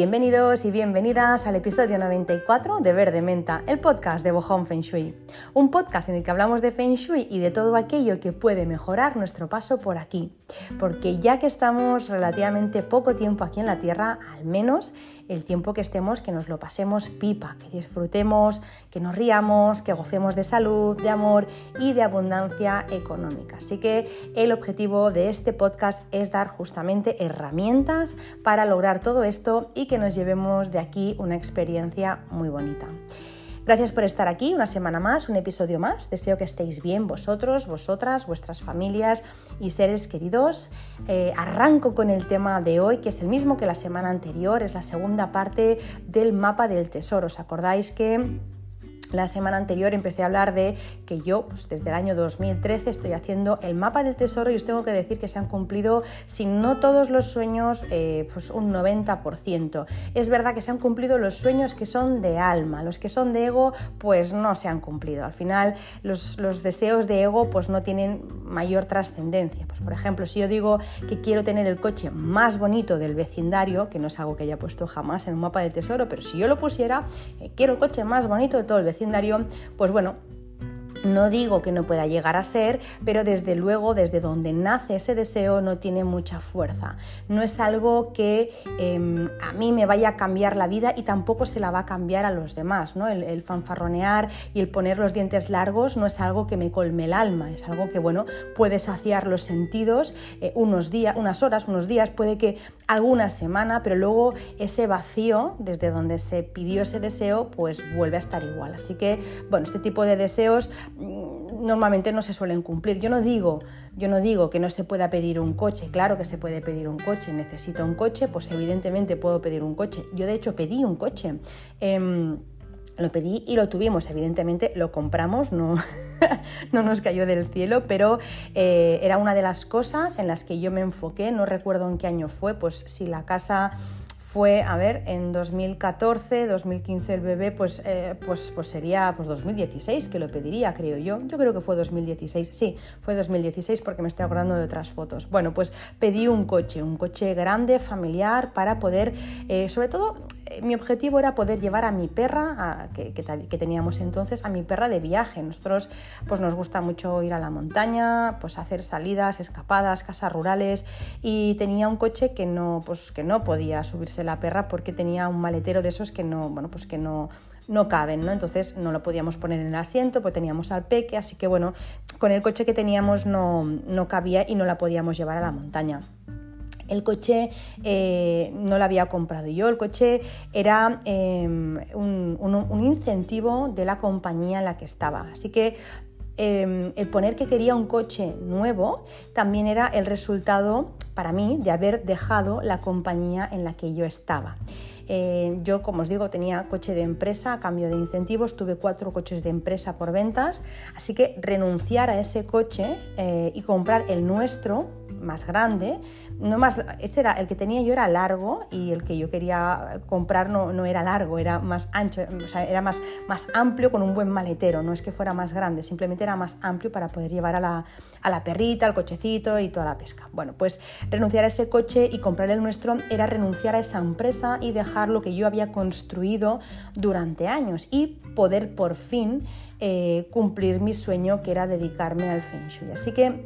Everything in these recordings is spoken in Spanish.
Bienvenidos y bienvenidas al episodio 94 de Verde Menta, el podcast de Bohong Feng Shui. Un podcast en el que hablamos de Feng Shui y de todo aquello que puede mejorar nuestro paso por aquí. Porque ya que estamos relativamente poco tiempo aquí en la Tierra, al menos el tiempo que estemos, que nos lo pasemos pipa, que disfrutemos, que nos riamos, que gocemos de salud, de amor y de abundancia económica. Así que el objetivo de este podcast es dar justamente herramientas para lograr todo esto y que nos llevemos de aquí una experiencia muy bonita. Gracias por estar aquí una semana más, un episodio más. Deseo que estéis bien vosotros, vosotras, vuestras familias y seres queridos. Eh, arranco con el tema de hoy, que es el mismo que la semana anterior, es la segunda parte del mapa del tesoro. ¿Os acordáis que la semana anterior empecé a hablar de que yo, pues desde el año 2013, estoy haciendo el mapa del tesoro y os tengo que decir que se han cumplido, si no todos los sueños, eh, pues un 90%. Es verdad que se han cumplido los sueños que son de alma, los que son de ego, pues no se han cumplido. Al final, los, deseos de ego, pues no tienen mayor trascendencia. Pues por ejemplo, si yo digo que quiero tener el coche más bonito del vecindario, que no es algo que haya puesto jamás en un mapa del tesoro, pero si yo lo pusiera, eh, quiero el coche más bonito de todo el vecindario, pues bueno, no digo que no pueda llegar a ser, pero desde luego desde donde nace ese deseo no tiene mucha fuerza. No es algo que em, a mí me vaya a cambiar la vida y tampoco se la va a cambiar a los demás. ¿no? El, fanfarronear y el poner los dientes largos no es algo que me colme el alma, es algo que bueno, puede saciar los sentidos eh, unos días, unas horas, unos días, puede que alguna semana, pero luego ese vacío desde donde se pidió ese deseo pues vuelve a estar igual. Así que bueno, este tipo de deseos normalmente no se suelen cumplir. Yo no digo, yo no digo que no se pueda pedir un coche, claro que se puede pedir un coche, necesito un coche, pues evidentemente puedo pedir un coche. Yo de hecho pedí un coche. Em, lo pedí y lo tuvimos, evidentemente lo compramos, no, no nos cayó del cielo, pero eh, era una de las cosas en las que yo me enfoqué, no recuerdo en qué año fue, pues si la casa fue, a ver, en 2014, 2015 el bebé, pues, eh, pues, pues sería pues 2016 que lo pediría, creo yo. Yo creo que fue 2016, sí, fue 2016 porque me estoy acordando de otras fotos. Bueno, pues pedí un coche, un coche grande, familiar, para poder, eh, sobre todo, mi objetivo era poder llevar a mi perra, que, que, teníamos entonces, a mi perra de viaje. Nosotros pues nos gusta mucho ir a la montaña, pues hacer salidas, escapadas, casas rurales y tenía un coche que no, pues, que no podía subirse la perra porque tenía un maletero de esos que no, bueno, pues que no, no caben, ¿no? Entonces no lo podíamos poner en el asiento, pues teníamos al peque, así que bueno, con el coche que teníamos no, no cabía y no la podíamos llevar a la montaña. El coche eh, no lo había comprado yo, el coche era em, un, incentivo de la compañía en la que estaba. Así que Em, el poner que quería un coche nuevo también era el resultado para mí de haber dejado la compañía en la que yo estaba. Eh, yo, como os digo, tenía coche de empresa a cambio de incentivos, tuve cuatro coches de empresa por ventas, así que renunciar a ese coche eh, y comprar el nuestro más grande, no más, ese era el que tenía yo era largo y el que yo quería comprar no, no era largo, era más ancho, o sea, era más, más amplio con un buen maletero, no es que fuera más grande, simplemente era más amplio para poder llevar a la, a la perrita, al cochecito y toda la pesca. Bueno, pues renunciar a ese coche y comprar el nuestro era renunciar a esa empresa y dejar lo que yo había construido durante años y poder por fin eh, cumplir mi sueño que era dedicarme al Feng. Así que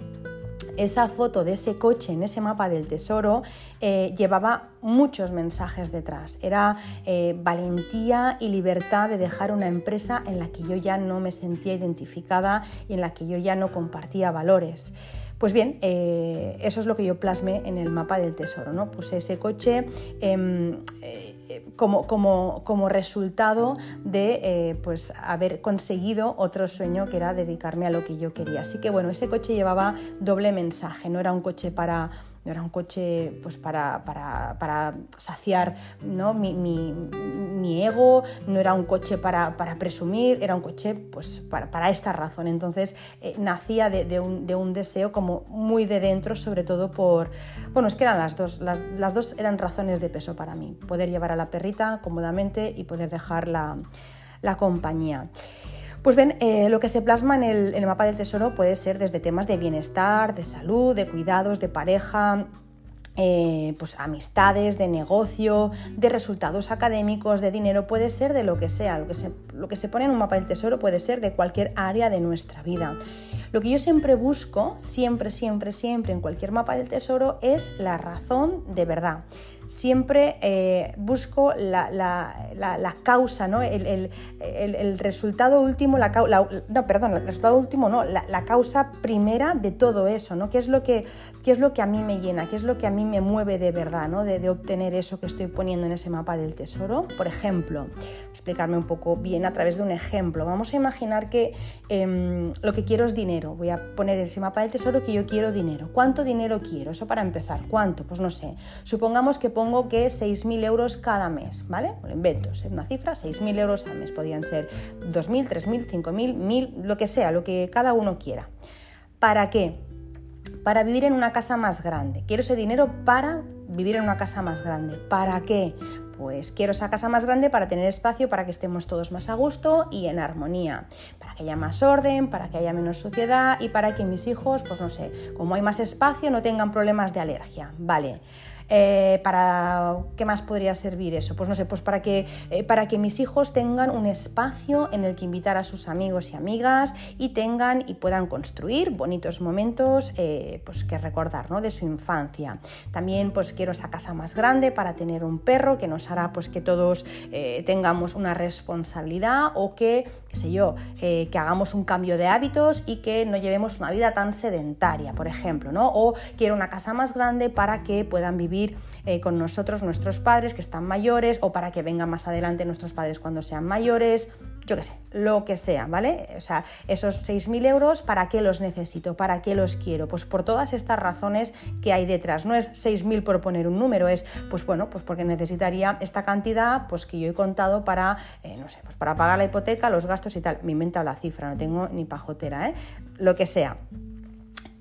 esa foto de ese coche en ese mapa del tesoro eh, llevaba muchos mensajes detrás. Era eh, valentía y libertad de dejar una empresa en la que yo ya no me sentía identificada y en la que yo ya no compartía valores. Pues bien, eh, eso es lo que yo plasmé en el mapa del tesoro, ¿no? Puse ese coche em, eh, como, como, resultado de eh, pues, haber conseguido otro sueño que era dedicarme a lo que yo quería. Así que bueno, ese coche llevaba doble mensaje, no era un coche para no era un coche pues, para, para, saciar ¿no? mi, mi, ego, no era un coche para, presumir, era un coche pues, para, esta razón. Entonces eh, nacía de, un, deseo como muy de dentro, sobre todo por, bueno, es que eran las dos, las, dos eran razones de peso para mí, poder llevar a la perrita cómodamente y poder dejar la compañía. Pues bien, eh, lo que se plasma en el, mapa del tesoro puede ser desde temas de bienestar, de salud, de cuidados, de pareja, eh, pues amistades, de negocio, de resultados académicos, de dinero, puede ser de lo que sea, lo que, se, lo que se pone en un mapa del tesoro puede ser de cualquier área de nuestra vida. Lo que yo siempre busco, siempre, siempre, siempre en cualquier mapa del tesoro es la razón de verdad siempre eh, busco la, causa, ¿no? El, resultado último, la, no, perdón, el resultado último, no, la, causa primera de todo eso, ¿no? ¿Qué es, lo que, ¿Qué es lo que a mí me llena? ¿Qué es lo que a mí me mueve de verdad, ¿no? De, obtener eso que estoy poniendo en ese mapa del tesoro. Por ejemplo, explicarme un poco bien a través de un ejemplo. Vamos a imaginar que em, lo que quiero es dinero. Voy a poner en ese mapa del tesoro que yo quiero dinero. ¿Cuánto dinero quiero? Eso para empezar. ¿Cuánto? Pues no sé. Supongamos que pongo que 6.000 euros cada mes, ¿vale? Lo invento, es una cifra, 6.000 euros al mes. Podrían ser 2.000, 3.000, 5.000, 1.000, lo que sea, lo que cada uno quiera. ¿Para qué? Para vivir en una casa más grande. Quiero ese dinero para vivir en una casa más grande. ¿Para qué? Pues quiero esa casa más grande para tener espacio para que estemos todos más a gusto y en armonía, para que haya más orden, para que haya menos suciedad y para que mis hijos, pues no sé, como hay más espacio, no tengan problemas de alergia. Vale. Eh, para qué más podría servir eso pues no sé pues para que eh, para que mis hijos tengan un espacio en el que invitar a sus amigos y amigas y tengan y puedan construir bonitos momentos eh, pues que recordar ¿no? de su infancia. También pues quiero esa casa más grande para tener un perro que nos hará pues que todos tengamos una responsabilidad o que qué sé yo que hagamos un cambio de hábitos y que no llevemos una vida tan sedentaria por ejemplo no o quiero una casa más grande para que puedan vivir eh, con nosotros nuestros padres que están mayores o para que vengan más adelante nuestros padres cuando sean mayores, yo qué sé, lo que sea, ¿vale? O sea, esos 6.000 euros, ¿para qué los necesito? ¿Para qué los quiero? Pues por todas estas razones que hay detrás. No es 6.000 por poner un número, es, pues bueno, pues porque necesitaría esta cantidad, pues que yo he contado para, eh, no sé, pues para pagar la hipoteca, los gastos y tal. Me he inventado la cifra, no tengo ni pajotera, ¿eh? Lo que sea.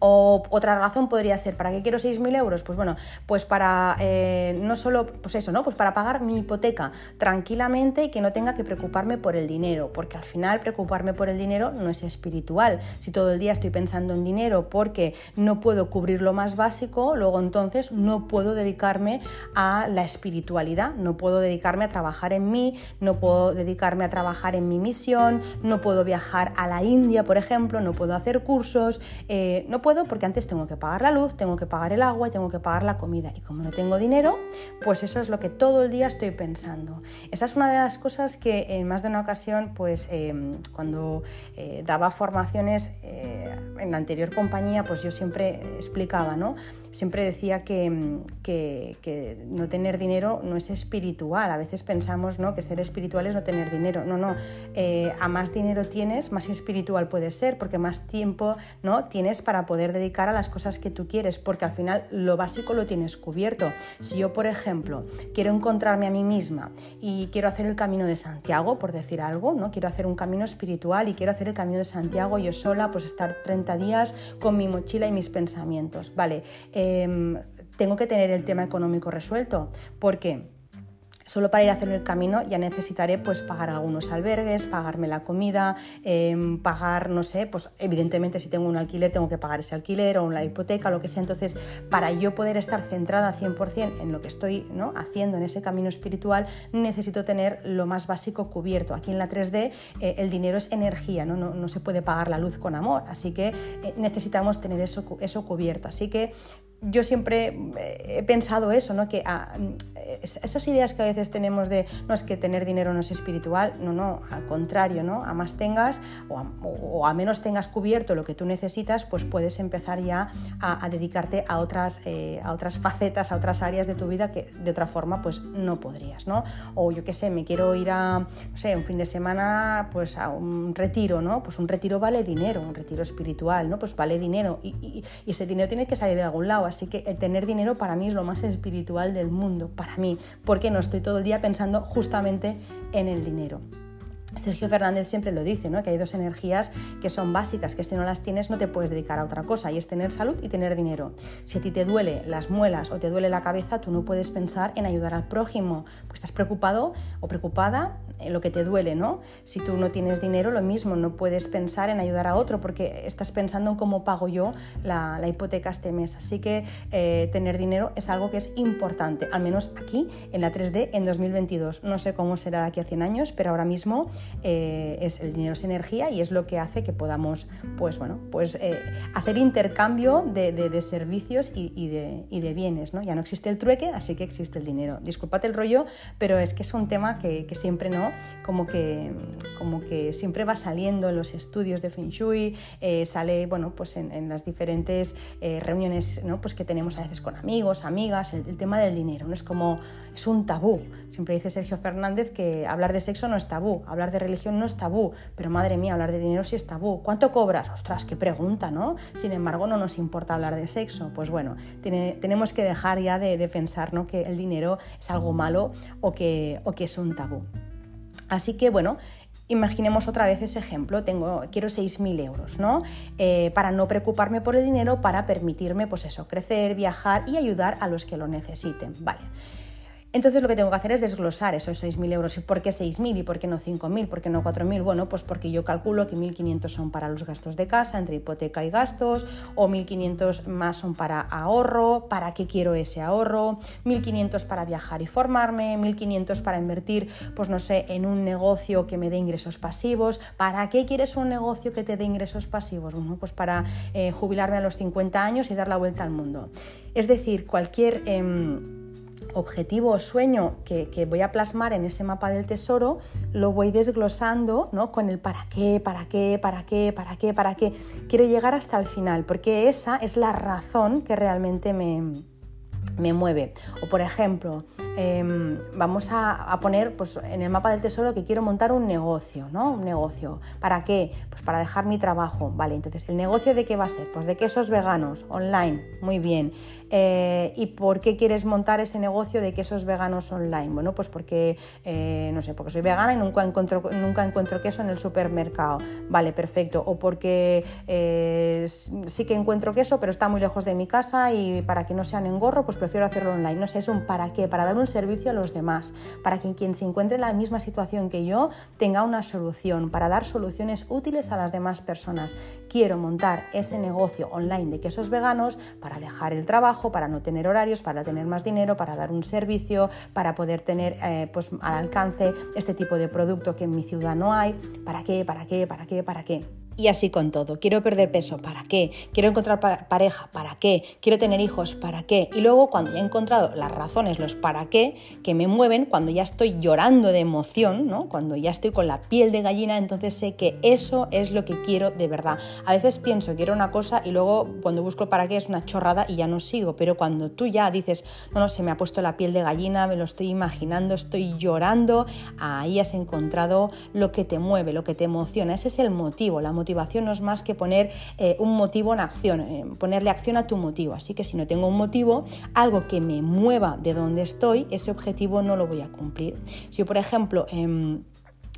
O otra razón podría ser, ¿para qué quiero 6.000 euros? Pues bueno, pues para eh, no solo, pues eso, ¿no? Pues para pagar mi hipoteca tranquilamente y que no tenga que preocuparme por el dinero, porque al final preocuparme por el dinero no es espiritual. Si todo el día estoy pensando en dinero porque no puedo cubrir lo más básico, luego entonces no puedo dedicarme a la espiritualidad, no puedo dedicarme a trabajar en mí, no puedo dedicarme a trabajar en mi misión, no puedo viajar a la India, por ejemplo, no puedo hacer cursos, eh, no puedo porque antes tengo que pagar la luz, tengo que pagar el agua tengo que pagar la comida. Y como no tengo dinero, pues eso es lo que todo el día estoy pensando. Esa es una de las cosas que en más de una ocasión, pues em, cuando eh, daba formaciones eh, en la anterior compañía, pues yo siempre explicaba, ¿no? Siempre decía que, que, no tener dinero no es espiritual. A veces pensamos ¿no? que ser espiritual es no tener dinero. No, no. Eh, a más dinero tienes, más espiritual puedes ser, porque más tiempo ¿no? tienes para poder dedicar a las cosas que tú quieres, porque al final lo básico lo tienes cubierto. Si yo, por ejemplo, quiero encontrarme a mí misma y quiero hacer el camino de Santiago, por decir algo, ¿no? quiero hacer un camino espiritual y quiero hacer el camino de Santiago yo sola, pues estar 30 días con mi mochila y mis pensamientos. Vale, em, tengo que tener el tema económico resuelto. ¿Por qué? Solo para ir a hacer el camino ya necesitaré pues pagar algunos albergues, pagarme la comida, em, pagar, no sé, pues evidentemente si tengo un alquiler tengo que pagar ese alquiler o una hipoteca, lo que sea. Entonces, para yo poder estar centrada 100% en lo que estoy ¿no? haciendo en ese camino espiritual, necesito tener lo más básico cubierto. Aquí en la 3D eh, el dinero es energía, ¿no? No, se puede pagar la luz con amor, así que eh, necesitamos tener eso, eso cubierto. Así que yo siempre eh, he pensado eso, ¿no? que ah, esas ideas que a veces tenemos de no es que tener dinero no es espiritual, no, no, al contrario, ¿no? a más tengas o a, menos tengas cubierto lo que tú necesitas, pues puedes empezar ya a, dedicarte a otras, eh, a otras facetas, a otras áreas de tu vida que de otra forma pues no podrías. ¿no? O yo qué sé, me quiero ir a, no sé, un fin de semana pues a un retiro, ¿no? pues un retiro vale dinero, un retiro espiritual, ¿no? pues vale dinero y, y ese dinero tiene que salir de algún lado Así que tener dinero para mí es lo más espiritual del mundo, para mí, porque no estoy todo el día pensando justamente en el dinero. Sergio Fernández siempre lo dice, ¿no? que hay dos energías que son básicas, que si no las tienes no te puedes dedicar a otra cosa, y es tener salud y tener dinero. Si a ti te duele las muelas o te duele la cabeza, tú no puedes pensar en ayudar al prójimo, pues estás preocupado o preocupada en lo que te duele, ¿no? Si tú no tienes dinero, lo mismo, no puedes pensar en ayudar a otro porque estás pensando en cómo pago yo la, hipoteca este mes. Así que eh, tener dinero es algo que es importante, al menos aquí en la 3D en 2022. No sé cómo será de aquí a 100 años, pero ahora mismo eh, es el dinero es energía y es lo que hace que podamos pues, bueno, pues, eh, hacer intercambio de, servicios y, de, bienes. ¿no? Ya no existe el trueque, así que existe el dinero. Disculpad el rollo, pero es que es un tema que, siempre no, como que, como que siempre va saliendo en los estudios de Feng Shui, eh, sale bueno, pues en, las diferentes reuniones ¿no? pues que tenemos a veces con amigos, amigas, el, el tema del dinero. ¿no? Es como, es un tabú. Siempre dice Sergio Fernández que hablar de sexo no es tabú, hablar de religión no es tabú, pero madre mía, hablar de dinero sí es tabú. ¿Cuánto cobras? Ostras, qué pregunta, ¿no? Sin embargo, no nos importa hablar de sexo. Pues bueno, tenemos que dejar ya de, pensar ¿no? que el dinero es algo malo o que, o que es un tabú. Así que bueno, Imaginemos otra vez ese ejemplo, tengo, quiero 6.000 euros, ¿no? Eh, para no preocuparme por el dinero, para permitirme, pues eso, crecer, viajar y ayudar a los que lo necesiten, ¿vale? Entonces lo que tengo que hacer es desglosar esos 6.000 euros. ¿Y por qué 6.000 y por qué no 5.000? ¿Por qué no 4.000? Bueno, pues porque yo calculo que 1.500 son para los gastos de casa, entre hipoteca y gastos, o 1.500 más son para ahorro, ¿para qué quiero ese ahorro? 1.500 para viajar y formarme, 1.500 para invertir, pues no sé, en un negocio que me dé ingresos pasivos. ¿Para qué quieres un negocio que te dé ingresos pasivos? Bueno, pues para eh, jubilarme a los 50 años y dar la vuelta al mundo. Es decir, cualquier... Em, objetivo o sueño que, voy a plasmar en ese mapa del tesoro, lo voy desglosando ¿no? con el para qué, para qué, para qué, para qué, para qué. Quiero llegar hasta el final, porque esa es la razón que realmente me, me mueve. O por ejemplo, Em, vamos a, poner pues, en el mapa del tesoro que quiero montar un negocio, ¿no? Un negocio. ¿Para qué? Pues para dejar mi trabajo. Vale, entonces, ¿el negocio de qué va a ser? Pues de quesos veganos, online, muy bien. Eh, ¿Y por qué quieres montar ese negocio de quesos veganos online? Bueno, pues porque, eh, no sé, porque soy vegana y nunca encuentro, nunca encuentro queso en el supermercado. Vale, perfecto. O porque eh, sí que encuentro queso, pero está muy lejos de mi casa y para que no sean engorro, pues prefiero hacerlo online. No sé, es un para qué, para dar un servicio a los demás, para que quien se encuentre en la misma situación que yo tenga una solución, para dar soluciones útiles a las demás personas. Quiero montar ese negocio online de quesos veganos para dejar el trabajo, para no tener horarios, para tener más dinero, para dar un servicio, para poder tener eh, pues, al alcance este tipo de producto que en mi ciudad no hay. ¿Para qué? ¿Para qué? ¿Para qué? ¿Para qué? Y así con todo. Quiero perder peso, ¿para qué? Quiero encontrar pareja, ¿para qué? Quiero tener hijos, ¿para qué? Y luego cuando ya he encontrado las razones, los para qué, que me mueven, cuando ya estoy llorando de emoción, ¿no? Cuando ya estoy con la piel de gallina, entonces sé que eso es lo que quiero de verdad. A veces pienso, quiero una cosa y luego cuando busco para qué es una chorrada y ya no sigo, pero cuando tú ya dices, no, no, se me ha puesto la piel de gallina, me lo estoy imaginando, estoy llorando, ahí has encontrado lo que te mueve, lo que te emociona. Ese es el motivo, la motivación motivación no es más que poner eh, un motivo en acción, eh, ponerle acción a tu motivo. Así que si no tengo un motivo, algo que me mueva de donde estoy, ese objetivo no lo voy a cumplir. Si yo, por ejemplo, em,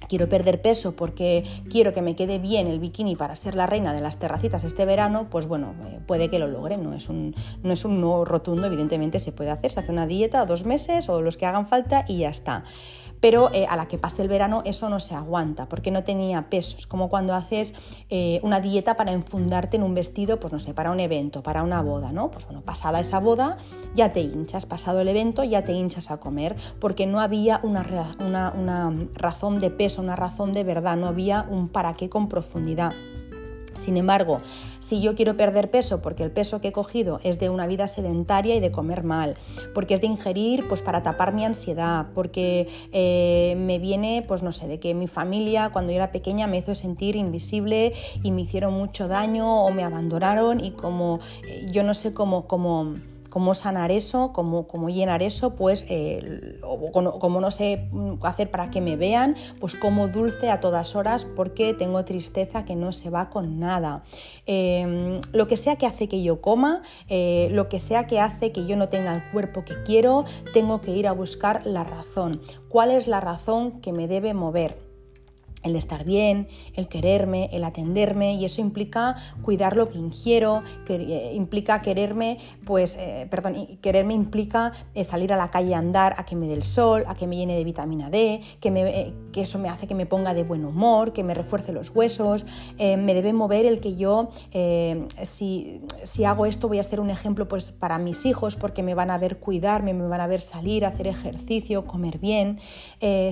quiero perder peso porque quiero que me quede bien el bikini para ser la reina de las terracitas este verano, pues bueno, eh, puede que lo logre, no es un no, es un no rotundo, evidentemente se puede hacer, se hace una dieta dos meses o los que hagan falta y ya está pero eh, a la que pase el verano eso no se aguanta porque no tenía peso. Es como cuando haces eh, una dieta para enfundarte en un vestido, pues no sé, para un evento, para una boda, ¿no? Pues bueno, pasada esa boda ya te hinchas, pasado el evento ya te hinchas a comer porque no había una, una, una razón de peso, una razón de verdad, no había un para qué con profundidad. Sin embargo, si yo quiero perder peso porque el peso que he cogido es de una vida sedentaria y de comer mal, porque es de ingerir pues para tapar mi ansiedad, porque eh, me viene, pues no sé, de que mi familia cuando yo era pequeña me hizo sentir invisible y me hicieron mucho daño o me abandonaron y como eh, yo no sé cómo, cómo cómo sanar eso, cómo, cómo llenar eso, pues, eh, como, no sé hacer para que me vean, pues como dulce a todas horas porque tengo tristeza que no se va con nada. Em, lo que sea que hace que yo coma, eh, lo que sea que hace que yo no tenga el cuerpo que quiero, tengo que ir a buscar la razón. ¿Cuál es la razón que me debe mover? El estar bien, el quererme, el atenderme y eso implica cuidar lo que ingiero, que eh, implica quererme, pues, eh, perdón, quererme implica eh, salir a la calle a andar, a que me dé el sol, a que me llene de vitamina D, que, me, que eso me hace que me ponga de buen humor, que me refuerce los huesos, me debe mover el que yo, si, si, hago esto voy a ser un ejemplo pues para mis hijos porque me van a ver cuidarme, me van a ver salir, hacer ejercicio, comer bien,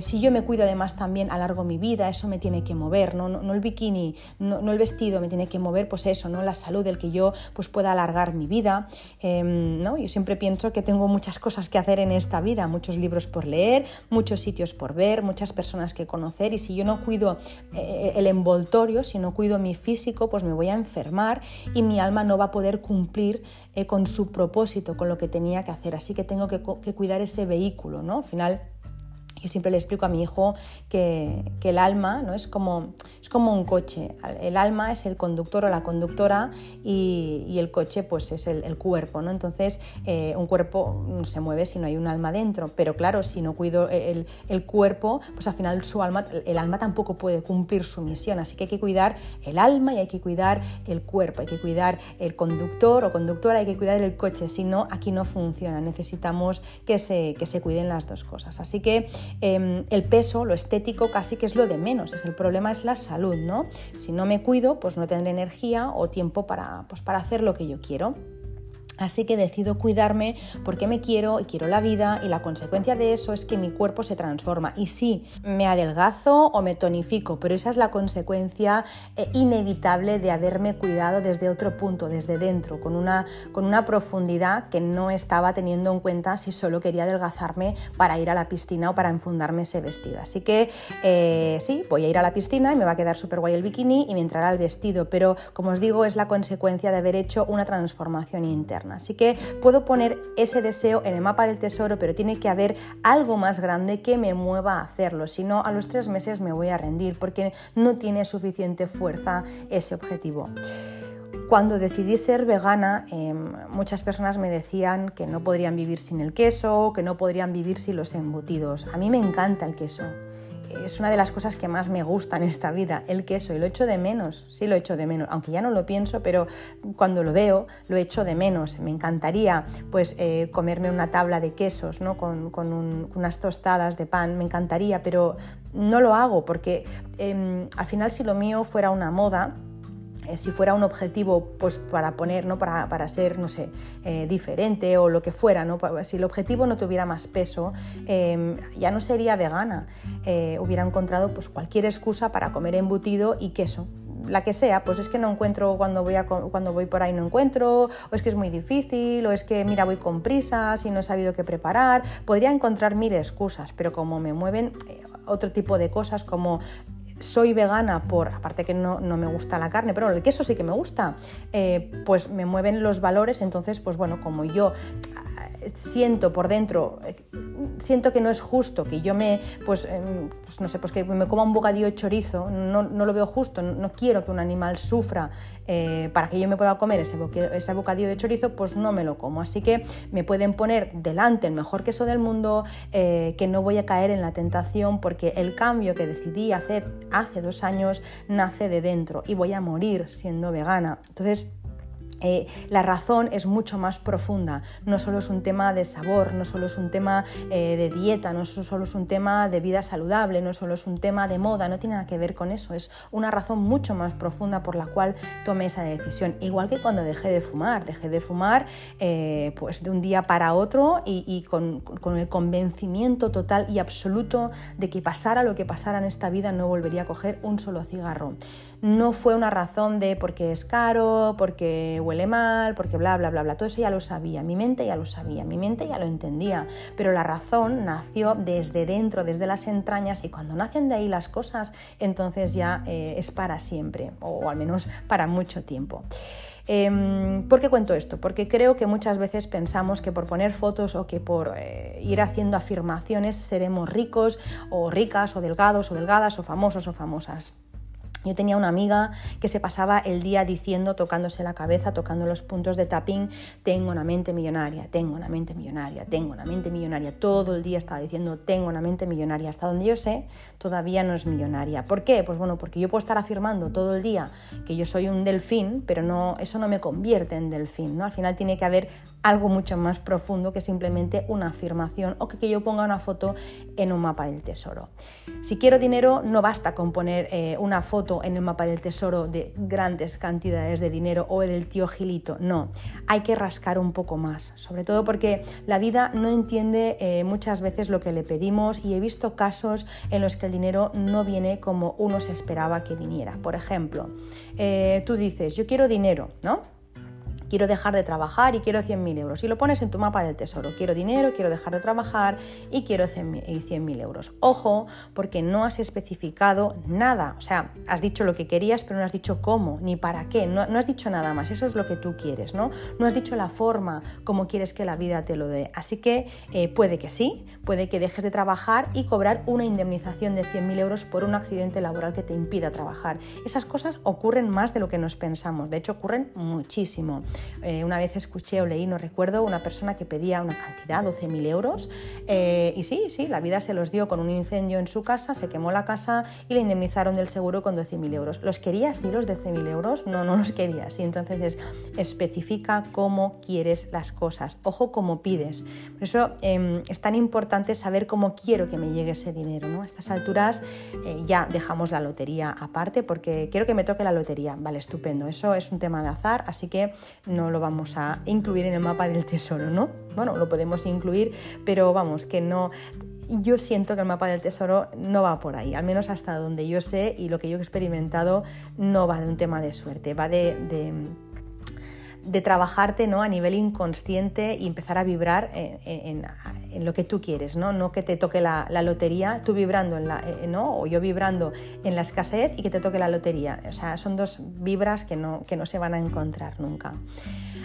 si yo me cuido además también alargo mi vida, eso me tiene que mover, no, no, el bikini, no, el vestido me tiene que mover, pues eso, ¿no? la salud, el que yo pues, pueda alargar mi vida. Em, ¿no? Yo siempre pienso que tengo muchas cosas que hacer en esta vida, muchos libros por leer, muchos sitios por ver, muchas personas que conocer y si yo no cuido eh, el envoltorio, si no cuido mi físico, pues me voy a enfermar y mi alma no va a poder cumplir eh, con su propósito, con lo que tenía que hacer. Así que tengo que, que cuidar ese vehículo, ¿no? Al final yo siempre le explico a mi hijo que, el alma ¿no? es, como, es como un coche. El alma es el conductor o la conductora y, el coche pues, es el, cuerpo. ¿no? Entonces, eh, un cuerpo no se mueve si no hay un alma dentro. Pero claro, si no cuido el, cuerpo, pues al final su alma, el alma tampoco puede cumplir su misión. Así que hay que cuidar el alma y hay que cuidar el cuerpo. Hay que cuidar el conductor o conductora, hay que cuidar el coche. Si no, aquí no funciona. Necesitamos que se, que se cuiden las dos cosas. Así que Em, el peso, lo estético, casi que es lo de menos. Es el problema es la salud, ¿no? Si no me cuido, pues no tendré energía o tiempo para, pues para hacer lo que yo quiero. Así que decido cuidarme porque me quiero y quiero la vida y la consecuencia de eso es que mi cuerpo se transforma. Y sí, me adelgazo o me tonifico, pero esa es la consecuencia eh, inevitable de haberme cuidado desde otro punto, desde dentro, con una, con una profundidad que no estaba teniendo en cuenta si solo quería adelgazarme para ir a la piscina o para enfundarme ese vestido. Así que eh, sí, voy a ir a la piscina y me va a quedar súper guay el bikini y me entrará el vestido, pero como os digo es la consecuencia de haber hecho una transformación interna. Así que puedo poner ese deseo en el mapa del tesoro, pero tiene que haber algo más grande que me mueva a hacerlo. Si no, a los tres meses me voy a rendir porque no tiene suficiente fuerza ese objetivo. Cuando decidí ser vegana, em, muchas personas me decían que no podrían vivir sin el queso, que no podrían vivir sin los embutidos. A mí me encanta el queso es una de las cosas que más me gusta en esta vida, el queso, y lo echo de menos, sí lo echo de menos, aunque ya no lo pienso, pero cuando lo veo lo echo de menos. Me encantaría pues eh, comerme una tabla de quesos ¿no? con, unas tostadas de pan, me encantaría, pero no lo hago porque em, al final si lo mío fuera una moda, eh, si fuera un objetivo pues, para poner, ¿no? para, para ser, no sé, eh, diferente o lo que fuera, ¿no? si el objetivo no tuviera más peso, em, ya no sería vegana, eh, hubiera encontrado pues, cualquier excusa para comer embutido y queso la que sea, pues es que no encuentro cuando voy, cuando voy por ahí no encuentro, o es que es muy difícil, o es que mira voy con prisas y no he sabido qué preparar, podría encontrar mil excusas, pero como me mueven otro tipo de cosas como soy vegana por, aparte que no, me gusta la carne, pero el queso sí que me gusta, eh, pues me mueven los valores, entonces pues bueno, como yo eh, siento por dentro, eh, siento que no es justo que yo me, pues, em, pues no sé, pues que me coma un bocadillo de chorizo, no, lo veo justo, no, quiero que un animal sufra para que yo me pueda comer ese, ese bocadillo de chorizo, pues no me lo como. Así que me pueden poner delante el mejor queso del mundo, que no voy a caer en la tentación porque el cambio que decidí hacer hace dos años nace de dentro y voy a morir siendo vegana. Entonces, eh, la razón es mucho más profunda, no solo es un tema de sabor, no solo es un tema eh, de dieta, no solo es un tema de vida saludable, no solo es un tema de moda, no tiene nada que ver con eso, es una razón mucho más profunda por la cual tomé esa decisión. Igual que cuando dejé de fumar, dejé de fumar eh, pues de un día para otro y, con, con, el convencimiento total y absoluto de que pasara lo que pasara en esta vida no volvería a coger un solo cigarro. No fue una razón de porque es caro, porque huele mal, porque bla, bla, bla, bla. Todo eso ya lo sabía, mi mente ya lo sabía, mi mente ya lo entendía. Pero la razón nació desde dentro, desde las entrañas, y cuando nacen de ahí las cosas, entonces ya eh, es para siempre, o al menos para mucho tiempo. Em, ¿Por qué cuento esto? Porque creo que muchas veces pensamos que por poner fotos o que por eh, ir haciendo afirmaciones seremos ricos o ricas o delgados o delgadas o famosos o famosas. Yo tenía una amiga que se pasaba el día diciendo, tocándose la cabeza, tocando los puntos de tapping, tengo una mente millonaria, tengo una mente millonaria, tengo una mente millonaria. Todo el día estaba diciendo, tengo una mente millonaria. Hasta donde yo sé, todavía no es millonaria. ¿Por qué? Pues bueno, porque yo puedo estar afirmando todo el día que yo soy un delfín, pero no, eso no me convierte en delfín. ¿no? Al final tiene que haber algo mucho más profundo que simplemente una afirmación o que, yo ponga una foto en un mapa del tesoro. Si quiero dinero, no basta con poner eh, una foto en el mapa del tesoro de grandes cantidades de dinero o del tío Gilito, no, hay que rascar un poco más, sobre todo porque la vida no entiende eh, muchas veces lo que le pedimos y he visto casos en los que el dinero no viene como uno se esperaba que viniera. Por ejemplo, eh, tú dices, yo quiero dinero, ¿no? Quiero dejar de trabajar y quiero 100.000 euros. Y lo pones en tu mapa del tesoro, quiero dinero, quiero dejar de trabajar y quiero 100.000 euros. Ojo, porque no has especificado nada. O sea, has dicho lo que querías, pero no has dicho cómo, ni para qué. No, has dicho nada más. Eso es lo que tú quieres, ¿no? No has dicho la forma como quieres que la vida te lo dé. Así que eh, puede que sí, puede que dejes de trabajar y cobrar una indemnización de 100.000 euros por un accidente laboral que te impida trabajar. Esas cosas ocurren más de lo que nos pensamos. De hecho, ocurren muchísimo. Eh, una vez escuché o leí, no recuerdo, una persona que pedía una cantidad, 12.000 euros, eh, y sí, sí, la vida se los dio con un incendio en su casa, se quemó la casa y le indemnizaron del seguro con 12.000 euros. ¿Los querías, sí, los 12.000 euros? No, no los querías. Y entonces es, especifica cómo quieres las cosas. Ojo cómo pides. Por eso em, es tan importante saber cómo quiero que me llegue ese dinero. ¿no? A estas alturas eh, ya dejamos la lotería aparte porque quiero que me toque la lotería. Vale, estupendo. Eso es un tema de azar, así que no lo vamos a incluir en el mapa del tesoro, ¿no? Bueno, lo podemos incluir, pero vamos, que no yo siento que el mapa del tesoro no va por ahí, al menos hasta donde yo sé y lo que yo he experimentado no va de un tema de suerte, va de, de, trabajarte ¿no? a nivel inconsciente y empezar a vibrar en, lo que tú quieres, ¿no? no que te toque la, lotería, tú vibrando en la, eh, ¿no? o yo vibrando en la escasez y que te toque la lotería. O sea, son dos vibras que no, que no se van a encontrar nunca.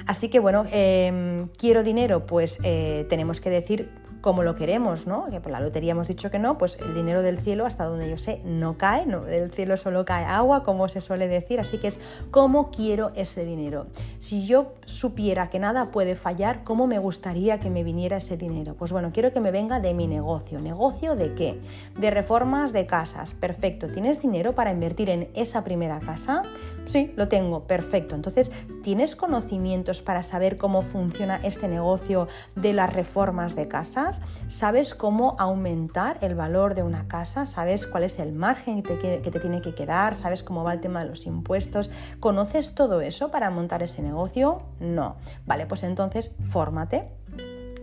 Así que bueno, em, quiero dinero, pues eh, tenemos que decir como lo queremos, ¿no? Que por la lotería hemos dicho que no, pues el dinero del cielo, hasta donde yo sé, no cae, no, del cielo solo cae agua, como se suele decir, así que es cómo quiero ese dinero. Si yo supiera que nada puede fallar, ¿cómo me gustaría que me viniera ese dinero? Pues bueno, quiero que me venga de mi negocio. ¿Negocio de qué? De reformas de casas. Perfecto. ¿Tienes dinero para invertir en esa primera casa? Sí, lo tengo. Perfecto. Entonces, ¿tienes conocimientos para saber cómo funciona este negocio de las reformas de casa? Sabes cómo aumentar el valor de una casa, sabes cuál es el margen que te, tiene que quedar, sabes cómo va el tema de los impuestos. ¿Conoces todo eso para montar ese negocio? No. Vale, pues entonces fórmate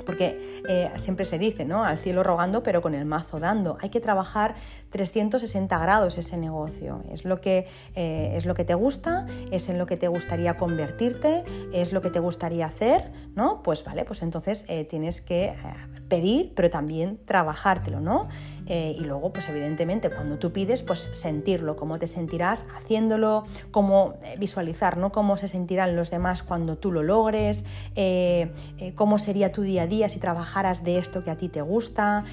porque eh, siempre se dice, ¿no? Al cielo rogando, pero con el mazo dando. Hay que trabajar 360 grados ese negocio. Es lo que, eh, es lo que te gusta, es en lo que te gustaría convertirte, es lo que te gustaría hacer, ¿no? Pues vale, pues entonces eh, tienes que pedir, pero también trabajártelo, ¿no? y luego, pues evidentemente, cuando tú pides, pues sentirlo, cómo te sentirás haciéndolo, cómo visualizar, ¿no? Cómo se sentirán los demás cuando tú lo logres, cómo sería tu día a día si trabajaras de esto que a ti te gusta.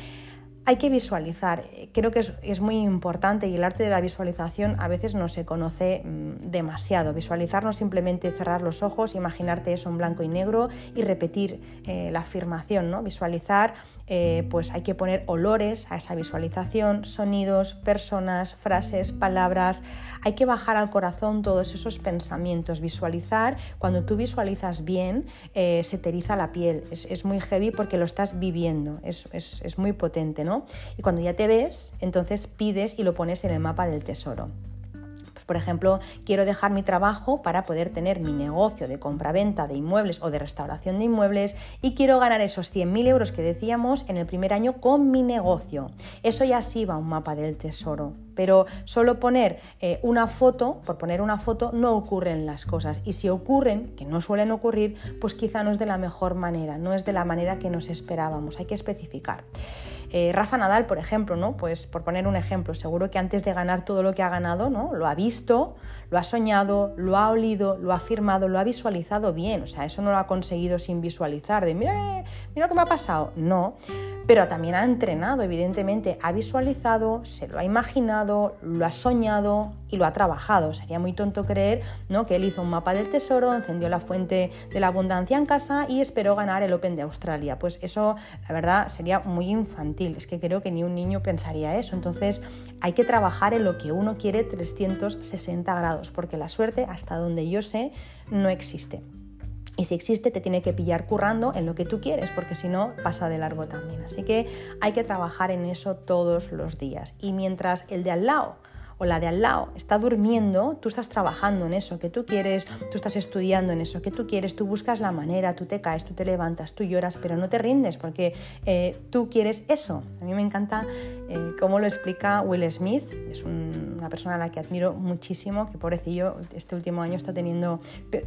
Hay que visualizar, creo que es, muy importante y el arte de la visualización a veces no se conoce mm, demasiado. Visualizar no simplemente cerrar los ojos, imaginarte eso en blanco y negro y repetir eh, la afirmación, ¿no? Visualizar eh, pues hay que poner olores a esa visualización, sonidos, personas, frases, palabras. Hay que bajar al corazón todos esos pensamientos, visualizar. Cuando tú visualizas bien, eh, se te eriza la piel. Es, muy heavy porque lo estás viviendo, es, es muy potente, ¿no? Y cuando ya te ves, entonces pides y lo pones en el mapa del tesoro. Pues, por ejemplo, quiero dejar mi trabajo para poder tener mi negocio de compra-venta de inmuebles o de restauración de inmuebles y quiero ganar esos 100.000 euros que decíamos en el primer año con mi negocio. Eso ya sí va a un mapa del tesoro. Pero solo poner eh, una foto, por poner una foto, no ocurren las cosas. Y si ocurren, que no suelen ocurrir, pues quizá no es de la mejor manera, no es de la manera que nos esperábamos. Hay que especificar. Eh, Rafa Nadal, por ejemplo, ¿no? Pues por poner un ejemplo, seguro que antes de ganar todo lo que ha ganado, ¿no? Lo ha visto, lo ha soñado, lo ha olido, lo ha firmado, lo ha visualizado bien. O sea, eso no lo ha conseguido sin visualizar, de mira, mira lo que me ha pasado. No, pero también ha entrenado, evidentemente, ha visualizado, se lo ha imaginado, lo ha soñado y lo ha trabajado. Sería muy tonto creer ¿no? que él hizo un mapa del tesoro, encendió la fuente de la abundancia en casa y esperó ganar el Open de Australia. Pues eso, la verdad, sería muy infantil. Es que creo que ni un niño pensaría eso. Entonces, hay que trabajar en lo que uno quiere 360 grados, porque la suerte, hasta donde yo sé, no existe. Y si existe, te tiene que pillar currando en lo que tú quieres, porque si no, pasa de largo también. Así que hay que trabajar en eso todos los días. Y mientras el de al lado o la de al lado está durmiendo, tú estás trabajando en eso que tú quieres, tú estás estudiando en eso que tú quieres, tú buscas la manera, tú te caes, tú te levantas, tú lloras, pero no te rindes porque eh, tú quieres eso. A mí me encanta eh, cómo lo explica Will Smith, es una persona a la que admiro muchísimo, que pobrecillo este último año está teniendo,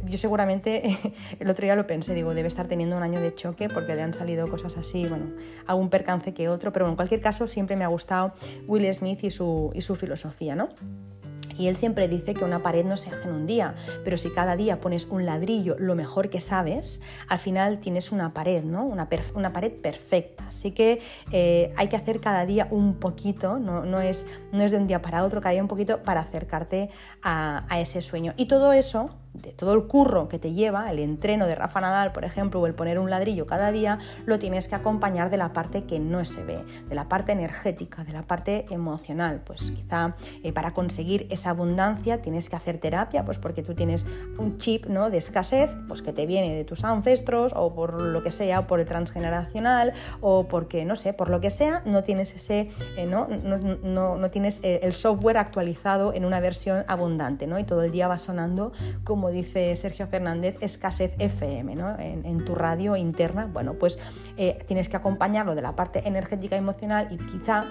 yo seguramente el otro día lo pensé, digo, debe estar teniendo un año de choque porque le han salido cosas así, bueno, algún percance que otro, pero en cualquier caso siempre me ha gustado Will Smith y su, y su filosofía. ¿no? Y él siempre dice que una pared no se hace en un día, pero si cada día pones un ladrillo lo mejor que sabes, al final tienes una pared, ¿no? Una, pared perfecta. Así que eh, hay que hacer cada día un poquito, no, es, de un día para otro, cada día un poquito para acercarte a ese sueño. Y todo eso de todo el curro que te lleva, el entreno de Rafa Nadal, por ejemplo, o el poner un ladrillo cada día, lo tienes que acompañar de la parte que no se ve, de la parte energética, de la parte emocional. Pues quizá eh, para conseguir esa abundancia tienes que hacer terapia, pues porque tú tienes un chip ¿no? de escasez, pues que te viene de tus ancestros o por lo que sea, o por el transgeneracional, o porque, no sé, por lo que sea, no tienes ese, eh, ¿no? No, no, tienes eh, el software actualizado en una versión abundante, ¿no? Y todo el día va sonando como dice Sergio Fernández, escasez FM, ¿no? en, tu radio interna. Bueno, pues eh, tienes que acompañarlo de la parte energética emocional y quizá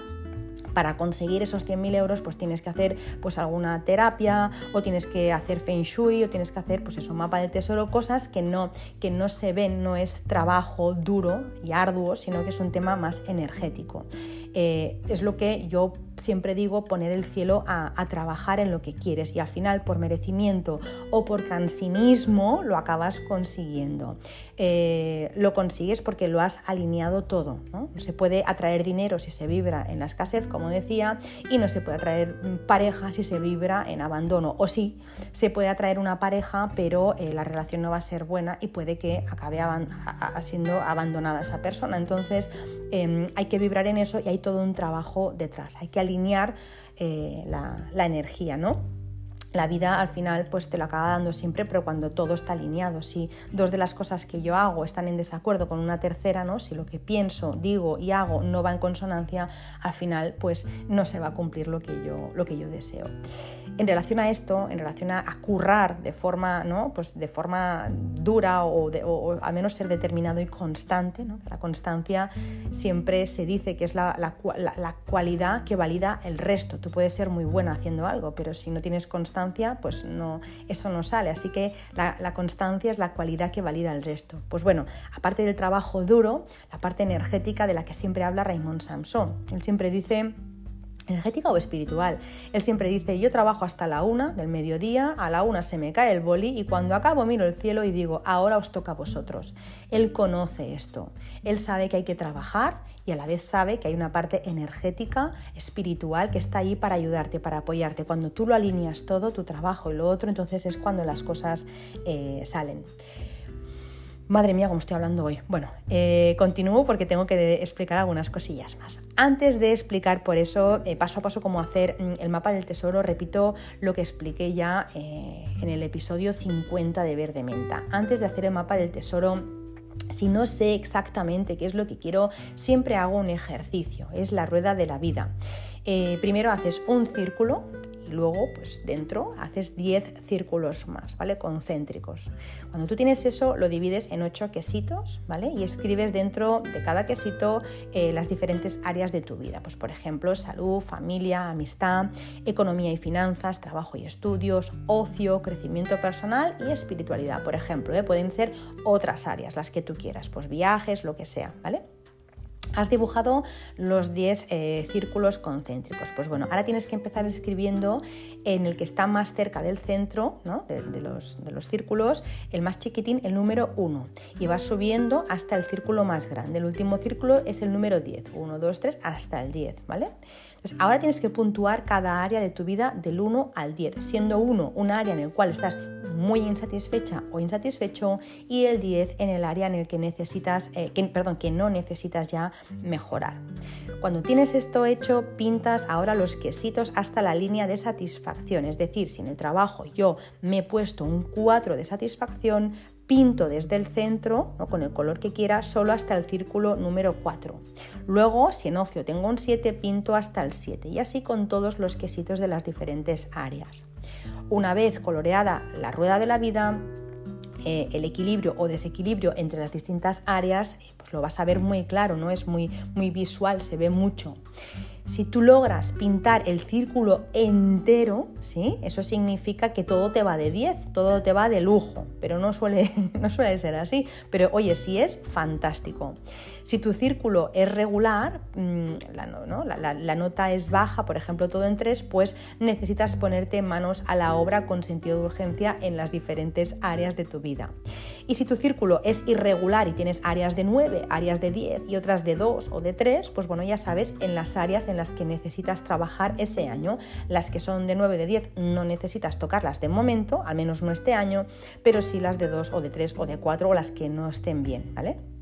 para conseguir esos 100.000 euros pues tienes que hacer pues alguna terapia o tienes que hacer feng shui o tienes que hacer pues eso, mapa del tesoro, cosas que no, que no se ven, no es trabajo duro y arduo, sino que es un tema más energético. Eh, es lo que yo siempre digo, poner el cielo a, trabajar en lo que quieres y al final por merecimiento o por cansinismo lo acabas consiguiendo. Eh, lo consigues porque lo has alineado todo. ¿no? se puede atraer dinero si se vibra en la escasez, como decía, y no se puede atraer pareja si se vibra en abandono. O sí, se puede atraer una pareja, pero eh, la relación no va a ser buena y puede que acabe siendo abandonada esa persona. Entonces em, hay que vibrar en eso y hay todo un trabajo detrás. Hay que alinear eh, la energía, ¿no? La vida al final pues te lo acaba dando siempre, pero cuando todo está alineado, si dos de las cosas que yo hago están en desacuerdo con una tercera, ¿no? si lo que pienso, digo y hago no va en consonancia, al final pues no se va a cumplir lo que yo, lo que yo deseo. En relación a esto, en relación a, currar de forma, ¿no? pues de forma dura o, al menos ser determinado y constante, la constancia siempre se dice que es la, la cualidad que valida el resto. Tú puedes ser muy buena haciendo algo, pero si no tienes constancia, pues no, eso no sale. Así que la, constancia es la cualidad que valida el resto. Pues bueno, aparte del trabajo duro, la parte energética de la que siempre habla Raymond Samson. Él siempre dice energética o espiritual. Él siempre dice, yo trabajo hasta la una del mediodía, a la una se me cae el boli y cuando acabo miro el cielo y digo, ahora os toca a vosotros. Él conoce esto, él sabe que hay que trabajar y a la vez sabe que hay una parte energética, espiritual, que está ahí para ayudarte, para apoyarte. Cuando tú lo alineas todo, tu trabajo y lo otro, entonces es cuando las cosas eh, salen. Madre mía, cómo estoy hablando hoy. Bueno, eh, continúo porque tengo que explicar algunas cosillas más. Antes de explicar por eso, eh, paso a paso, cómo hacer mm, el mapa del tesoro, repito lo que expliqué ya en el episodio 50 de Verde Menta. Antes de hacer el mapa del tesoro, si no sé exactamente qué es lo que quiero, siempre hago un ejercicio, es la rueda de la vida. Eh, primero haces un círculo y luego pues dentro haces 10 círculos más, ¿vale? Concéntricos. Cuando tú tienes eso lo divides en 8 quesitos, ¿vale? Y escribes dentro de cada quesito eh, las diferentes áreas de tu vida, pues por ejemplo salud, familia, amistad, economía y finanzas, trabajo y estudios, ocio, crecimiento personal y espiritualidad, por ejemplo, ¿eh? pueden ser otras áreas, las que tú quieras, pues viajes, lo que sea, ¿vale? Has dibujado los 10 eh, círculos concéntricos. Pues bueno, ahora tienes que empezar escribiendo en el que está más cerca del centro de, los, de, los, círculos, el más chiquitín, el número 1. Y vas subiendo hasta el círculo más grande. El último círculo es el número 10. 1, 2, 3, hasta el 10, ¿vale? Entonces, ahora tienes que puntuar cada área de tu vida del 1 al 10, siendo 1 un área en el cual estás muy insatisfecha o insatisfecho y el 10 en el área en el que necesitas, eh, perdón, que no necesitas ya mejorar. Cuando tienes esto hecho, pintas ahora los quesitos hasta la línea de satisfacción, es decir, si en el trabajo yo me he puesto un 4 de satisfacción, pinto desde el centro, con el color que quiera, solo hasta el círculo número 4. Luego, si en ocio tengo un 7, pinto hasta el 7 y así con todos los quesitos de las diferentes áreas. Una vez coloreada la rueda de la vida, eh, el equilibrio o desequilibrio entre las distintas áreas, eh, pues lo vas a ver muy claro, ¿no? Es muy, muy visual, se ve mucho. Si tú logras pintar el círculo entero, ¿sí? eso significa que todo te va de 10, todo te va de lujo, pero no suele, no suele ser así. Pero oye, si es fantástico. Si tu círculo es regular, mm, la, nota es baja, por ejemplo, todo en 3, pues necesitas ponerte manos a la obra con sentido de urgencia en las diferentes áreas de tu vida. Y si tu círculo es irregular y tienes áreas de 9, áreas de 10 y otras de 2 o de 3, pues bueno, ya sabes, en las áreas en las que necesitas trabajar ese año, las que son de 9 de 10 no necesitas tocarlas de momento, al menos no este año, pero sí las de 2 o de 3 o de 4 o las que no estén bien, ¿vale?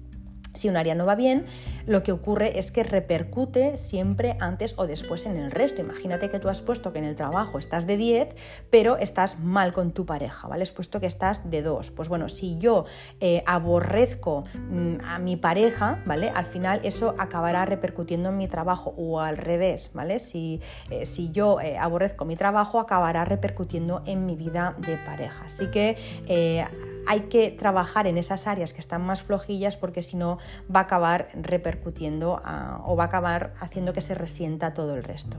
Si un área no va bien, lo que ocurre es que repercute siempre antes o después en el resto. Imagínate que tú has puesto que en el trabajo estás de 10, pero estás mal con tu pareja, ¿vale? Has puesto que estás de 2. Pues bueno, si yo eh, aborrezco mm, a mi pareja, ¿vale? Al final eso acabará repercutiendo en mi trabajo o al revés, ¿vale? Si, eh, si yo eh, aborrezco mi trabajo, acabará repercutiendo en mi vida de pareja. Así que hay que trabajar en esas áreas que están más flojillas porque si no va a acabar repercutiendo o va a acabar haciendo que se resienta todo el resto.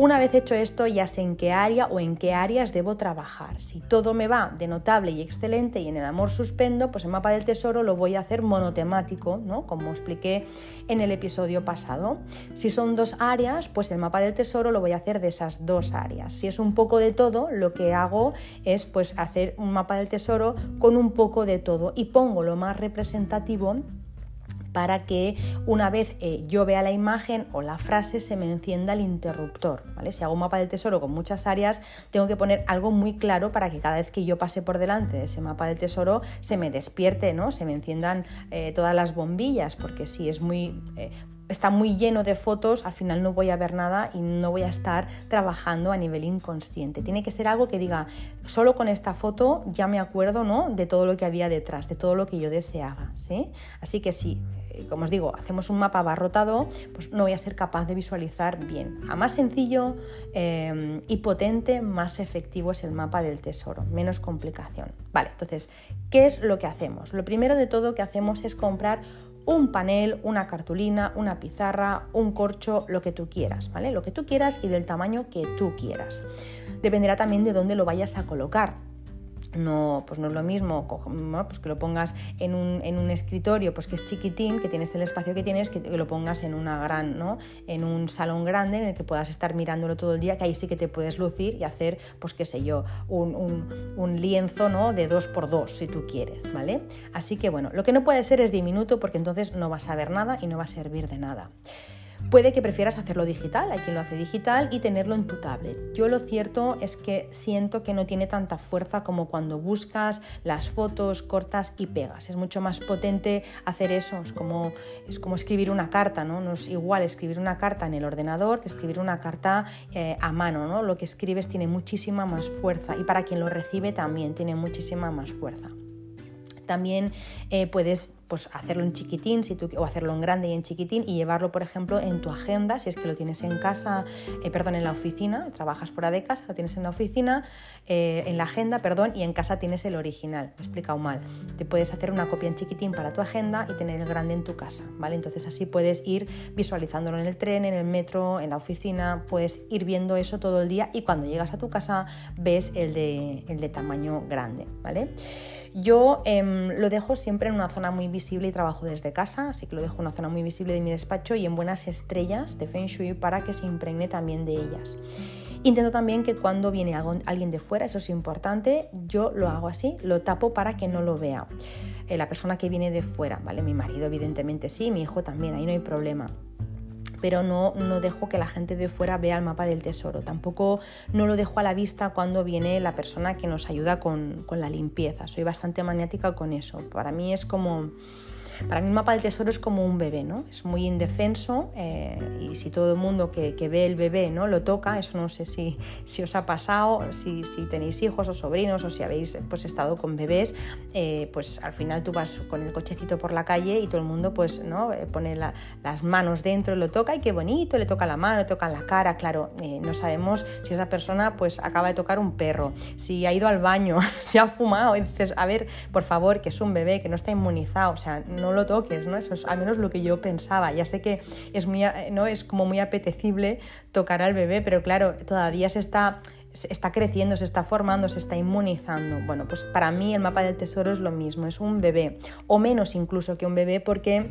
Una vez hecho esto, ya sé en qué área o en qué áreas debo trabajar. Si todo me va de notable y excelente y en el amor suspendo, pues el mapa del tesoro lo voy a hacer monotemático, ¿no? Como expliqué en el episodio pasado. Si son dos áreas, pues el mapa del tesoro lo voy a hacer de esas dos áreas. Si es un poco de todo, lo que hago es pues hacer un mapa del tesoro con un poco de todo y pongo lo más representativo para que una vez eh, yo vea la imagen o la frase se me encienda el interruptor. ¿vale? Si hago un mapa del tesoro con muchas áreas, tengo que poner algo muy claro para que cada vez que yo pase por delante de ese mapa del tesoro se me despierte, ¿no? se me enciendan eh, todas las bombillas, porque si es muy... Eh, está muy lleno de fotos, al final no voy a ver nada y no voy a estar trabajando a nivel inconsciente. Tiene que ser algo que diga, solo con esta foto ya me acuerdo ¿no? de todo lo que había detrás, de todo lo que yo deseaba. ¿sí? Así que sí, como os digo, hacemos un mapa abarrotado, pues no voy a ser capaz de visualizar bien. A más sencillo eh, y potente, más efectivo es el mapa del tesoro, menos complicación. Vale, entonces, ¿qué es lo que hacemos? Lo primero de todo que hacemos es comprar un panel, una cartulina, una pizarra, un corcho, lo que tú quieras, ¿vale? Lo que tú quieras y del tamaño que tú quieras. Dependerá también de dónde lo vayas a colocar no, pues no es lo mismo pues que lo pongas en un, escritorio pues que es chiquitín, que tienes el espacio que tienes, que, lo pongas en una gran, ¿no? en un salón grande en el que puedas estar mirándolo todo el día, que ahí sí que te puedes lucir y hacer, pues qué sé yo, un, lienzo ¿no? de dos por dos si tú quieres, ¿vale? Así que bueno, lo que no puede ser es diminuto porque entonces no vas a ver nada y no va a servir de nada. Puede que prefieras hacerlo digital, hay quien lo hace digital y tenerlo en tu tablet. Yo lo cierto es que siento que no tiene tanta fuerza como cuando buscas las fotos, cortas y pegas. Es mucho más potente hacer eso, es como, es como escribir una carta, ¿no? No es igual escribir una carta en el ordenador que escribir una carta eh, a mano, ¿no? Lo que escribes tiene muchísima más fuerza y para quien lo recibe también tiene muchísima más fuerza. También eh, puedes pues hacerlo en chiquitín si tú, o hacerlo en grande y en chiquitín y llevarlo, por ejemplo, en tu agenda, si es que lo tienes en casa, eh, perdón, en la oficina, trabajas fuera de casa, lo tienes en la oficina, eh, en la agenda, perdón, y en casa tienes el original, me he explicado mal. Te puedes hacer una copia en chiquitín para tu agenda y tener el grande en tu casa, ¿vale? Entonces así puedes ir visualizándolo en el tren, en el metro, en la oficina, puedes ir viendo eso todo el día y cuando llegas a tu casa ves el de, el de tamaño grande, ¿vale? Yo em, lo dejo siempre en una zona muy visible y trabajo desde casa, así que lo dejo en una zona muy visible de mi despacho y en buenas estrellas de Feng Shui para que se impregne también de ellas. Intento también que cuando viene alguien de fuera, eso es importante, yo lo hago así, lo tapo para que no lo vea. Eh, la persona que viene de fuera, ¿vale? Mi marido evidentemente sí, mi hijo también, ahí no hay problema pero no, no dejo que la gente de fuera vea el mapa del tesoro. Tampoco no lo dejo a la vista cuando viene la persona que nos ayuda con, con la limpieza. Soy bastante maniática con eso. Para mí es como para mí el mapa del tesoro es como un bebé, ¿no? Es muy indefenso eh, y si todo el mundo que, ve el bebé ¿no? lo toca, eso no sé si, si os ha pasado, si, si, tenéis hijos o sobrinos o si habéis pues, estado con bebés, eh, pues al final tú vas con el cochecito por la calle y todo el mundo pues, ¿no? Eh, pone las manos dentro lo toca y qué bonito, le toca la mano, le toca la cara, claro, no sabemos si esa persona pues acaba de tocar un perro, si ha ido al baño, si ha fumado, y dices, a ver, por favor, que es un bebé, que no está inmunizado, o sea, no no lo toques, ¿no? Eso es al menos lo que yo pensaba. Ya sé que es, muy, ¿no? es como muy apetecible tocar al bebé, pero claro, todavía se está está creciendo, se está formando, se está inmunizando. Bueno, pues para mí el mapa del tesoro es lo mismo, es un bebé, o menos incluso que un bebé porque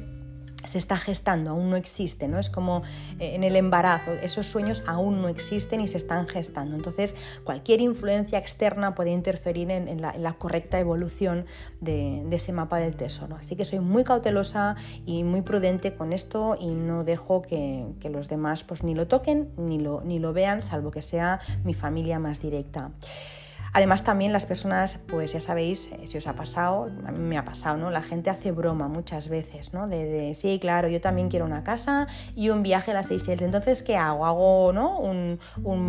se está gestando, aún no existe, ¿no? Es como eh, en el embarazo, esos sueños aún no existen y se están gestando. Entonces, cualquier influencia externa puede interferir en, la, correcta evolución de, ese mapa del tesoro. Así que soy muy cautelosa y muy prudente con esto y no dejo que, los demás pues ni lo toquen ni lo, ni lo vean, salvo que sea mi familia más directa. Además también las personas, pues ya sabéis, eh, si os ha pasado, a mí me ha pasado, ¿no? La gente hace broma muchas veces, ¿no? De, sí, claro, yo también quiero una casa y un viaje a las Seychelles. Entonces, ¿qué hago? Hago, ¿no? Un,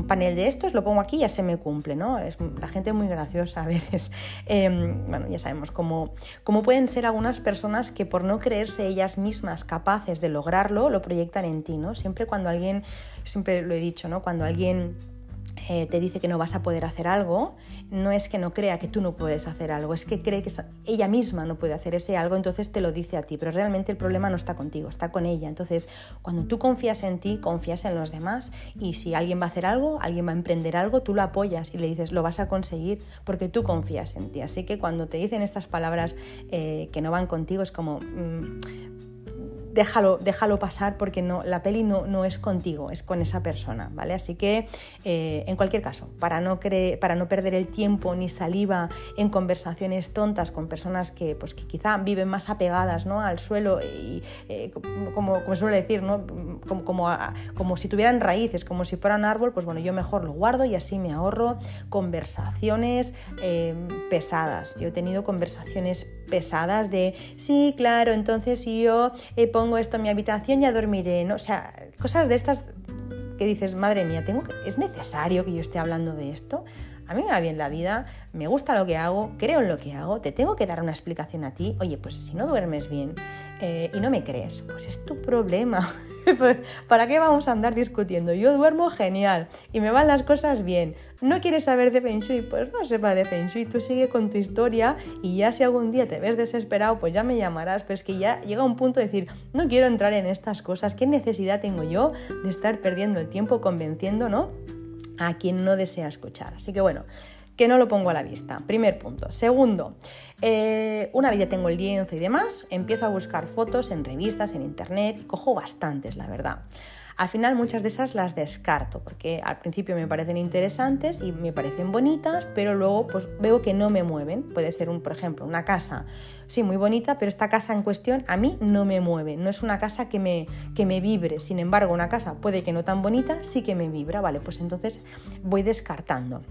panel de estos, lo pongo aquí y ya se me cumple, ¿no? Es la gente muy graciosa a veces. Em, bueno, ya sabemos cómo, cómo pueden ser algunas personas que por no creerse ellas mismas capaces de lograrlo, lo proyectan en ti, ¿no? Siempre cuando alguien, siempre lo he dicho, ¿no? Cuando alguien eh, te dice que no vas a poder hacer algo, no es que no crea que tú no puedes hacer algo, es que cree que ella misma no puede hacer ese algo, entonces te lo dice a ti, pero realmente el problema no está contigo, está con ella. Entonces, cuando tú confías en ti, confías en los demás y si alguien va a hacer algo, alguien va a emprender algo, tú lo apoyas y le dices, lo vas a conseguir porque tú confías en ti. Así que cuando te dicen estas palabras eh, que no van contigo, es como... Mm, déjalo, déjalo pasar porque no, la peli no, no es contigo, es con esa persona, ¿vale? Así que, eh, en cualquier caso, para no, para no perder el tiempo ni saliva en conversaciones tontas con personas que, pues, que quizá viven más apegadas ¿no? al suelo y, eh, como, como suele decir, ¿no? como, como, como si tuvieran raíces, como si fueran árbol, pues bueno, yo mejor lo guardo y así me ahorro conversaciones eh, pesadas. Yo he tenido conversaciones pesadas de, sí, claro, entonces yo pongo esto en mi habitación, ya dormiré, ¿no? O sea, cosas de estas que dices, madre mía, tengo ¿es necesario que yo esté hablando de esto? A mí me va bien la vida, me gusta lo que hago, creo en lo que hago, te tengo que dar una explicación a ti. Oye, pues si no duermes bien eh, y no me crees, pues es tu problema. ¿Para qué vamos a andar discutiendo? Yo duermo genial y me van las cosas bien. ¿No quieres saber de Feng Shui? Pues no sepa de Feng Shui, tú sigue con tu historia y ya si algún día te ves desesperado, pues ya me llamarás. Pero es que ya llega un punto de decir, no quiero entrar en estas cosas, ¿qué necesidad tengo yo de estar perdiendo el tiempo convenciendo, ¿no? A quien no desea escuchar. Así que bueno, que no lo pongo a la vista. Primer punto. Segundo, eh, una vez ya tengo el lienzo y demás, empiezo a buscar fotos en revistas, en internet, y cojo bastantes, la verdad. Al final muchas de esas las descarto porque al principio me parecen interesantes y me parecen bonitas, pero luego pues veo que no me mueven. Puede ser un, por ejemplo, una casa, sí, muy bonita, pero esta casa en cuestión a mí no me mueve, no es una casa que me, que me vibre. Sin embargo, una casa puede que no tan bonita, sí que me vibra, ¿vale? Pues entonces voy descartando.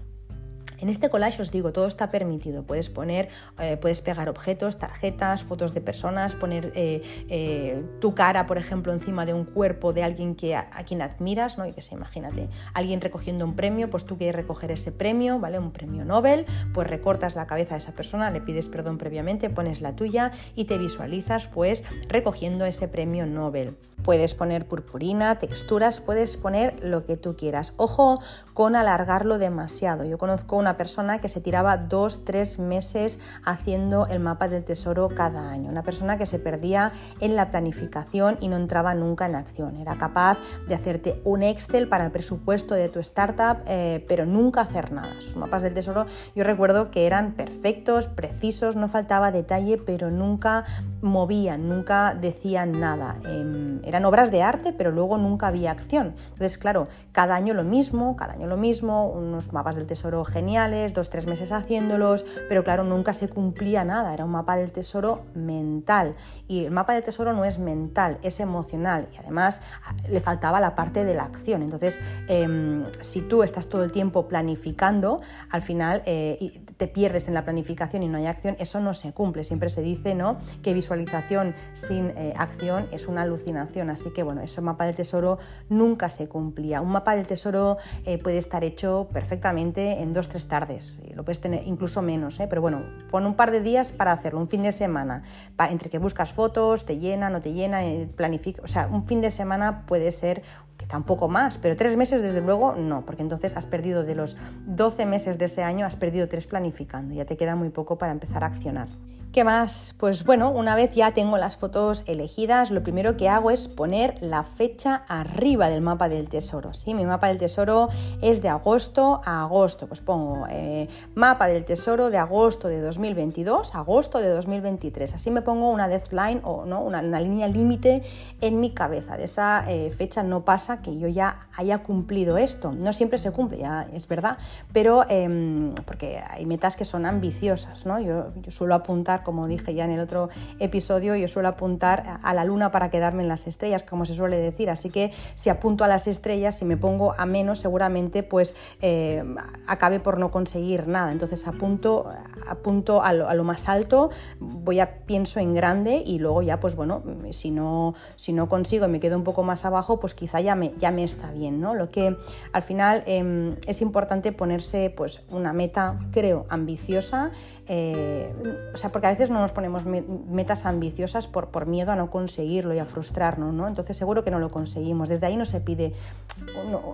En este collage os digo, todo está permitido. Puedes poner, eh, puedes pegar objetos, tarjetas, fotos de personas, poner eh, eh, tu cara, por ejemplo, encima de un cuerpo de alguien que, a, quien admiras, ¿no? Y que se imagínate, alguien recogiendo un premio, pues tú quieres recoger ese premio, ¿vale? Un premio Nobel, pues recortas la cabeza de esa persona, le pides perdón previamente, pones la tuya y te visualizas pues recogiendo ese premio Nobel. Puedes poner purpurina, texturas, puedes poner lo que tú quieras. Ojo con alargarlo demasiado. Yo conozco una una persona que se tiraba dos, tres meses haciendo el mapa del tesoro cada año, una persona que se perdía en la planificación y no entraba nunca en acción. Era capaz de hacerte un Excel para el presupuesto de tu startup, eh, pero nunca hacer nada. Sus mapas del tesoro yo recuerdo que eran perfectos, precisos, no faltaba detalle, pero nunca movían, nunca decían nada. Em, eran obras de arte, pero luego nunca había acción. Entonces, claro, cada año lo mismo, cada año lo mismo, unos mapas del tesoro geniales, dos, tres meses haciéndolos, pero claro, nunca se cumplía nada, era un mapa del tesoro mental. Y el mapa del tesoro no es mental, es emocional y además ah, le faltaba la parte de la acción. Entonces, em, si tú estás todo el tiempo planificando, al final eh, te pierdes en la planificación y no hay acción, eso no se cumple. Siempre se dice ¿no? que visualización sin eh, acción es una alucinación. Así que bueno, ese mapa del tesoro nunca se cumplía. Un mapa del tesoro eh, puede estar hecho perfectamente en dos, tres tardes. Lo puedes tener incluso menos, pero bueno, pon un par de días para hacerlo, un fin de semana, entre que buscas fotos, te llena, no te llena, planifica. O sea, un fin de semana puede ser quizá un poco más, pero tres meses desde luego no, porque entonces has perdido de los 12 meses de ese año, has perdido tres planificando, ya te queda muy poco para empezar a accionar. ¿Qué más? Pues bueno, una vez ya tengo las fotos elegidas, lo primero que hago es poner la fecha arriba del mapa del tesoro. ¿sí? Mi mapa del tesoro es de agosto a agosto. Pues pongo eh, mapa del tesoro de agosto de 2022, agosto de 2023. Así me pongo una deadline o ¿no? una, línea límite en mi cabeza. De esa eh, fecha no pasa que yo ya haya cumplido esto. No siempre se cumple, ya es verdad, pero em, porque hay metas que son ambiciosas. ¿no? yo suelo apuntar como dije ya en el otro episodio, yo suelo apuntar a la luna para quedarme en las estrellas, como se suele decir. Así que si apunto a las estrellas, si me pongo a menos, seguramente pues eh, acabe por no conseguir nada. Entonces apunto, apunto a lo, más alto, voy a pienso en grande y luego ya pues bueno, si no, si no consigo y me quedo un poco más abajo, pues quizá ya me, ya me está bien, ¿no? Lo que al final em, es importante ponerse pues una meta, creo, ambiciosa, eh, o sea, porque a veces no nos ponemos metas ambiciosas por, miedo a no conseguirlo y a frustrarnos, ¿no? Entonces seguro que no lo conseguimos. Desde ahí no se pide,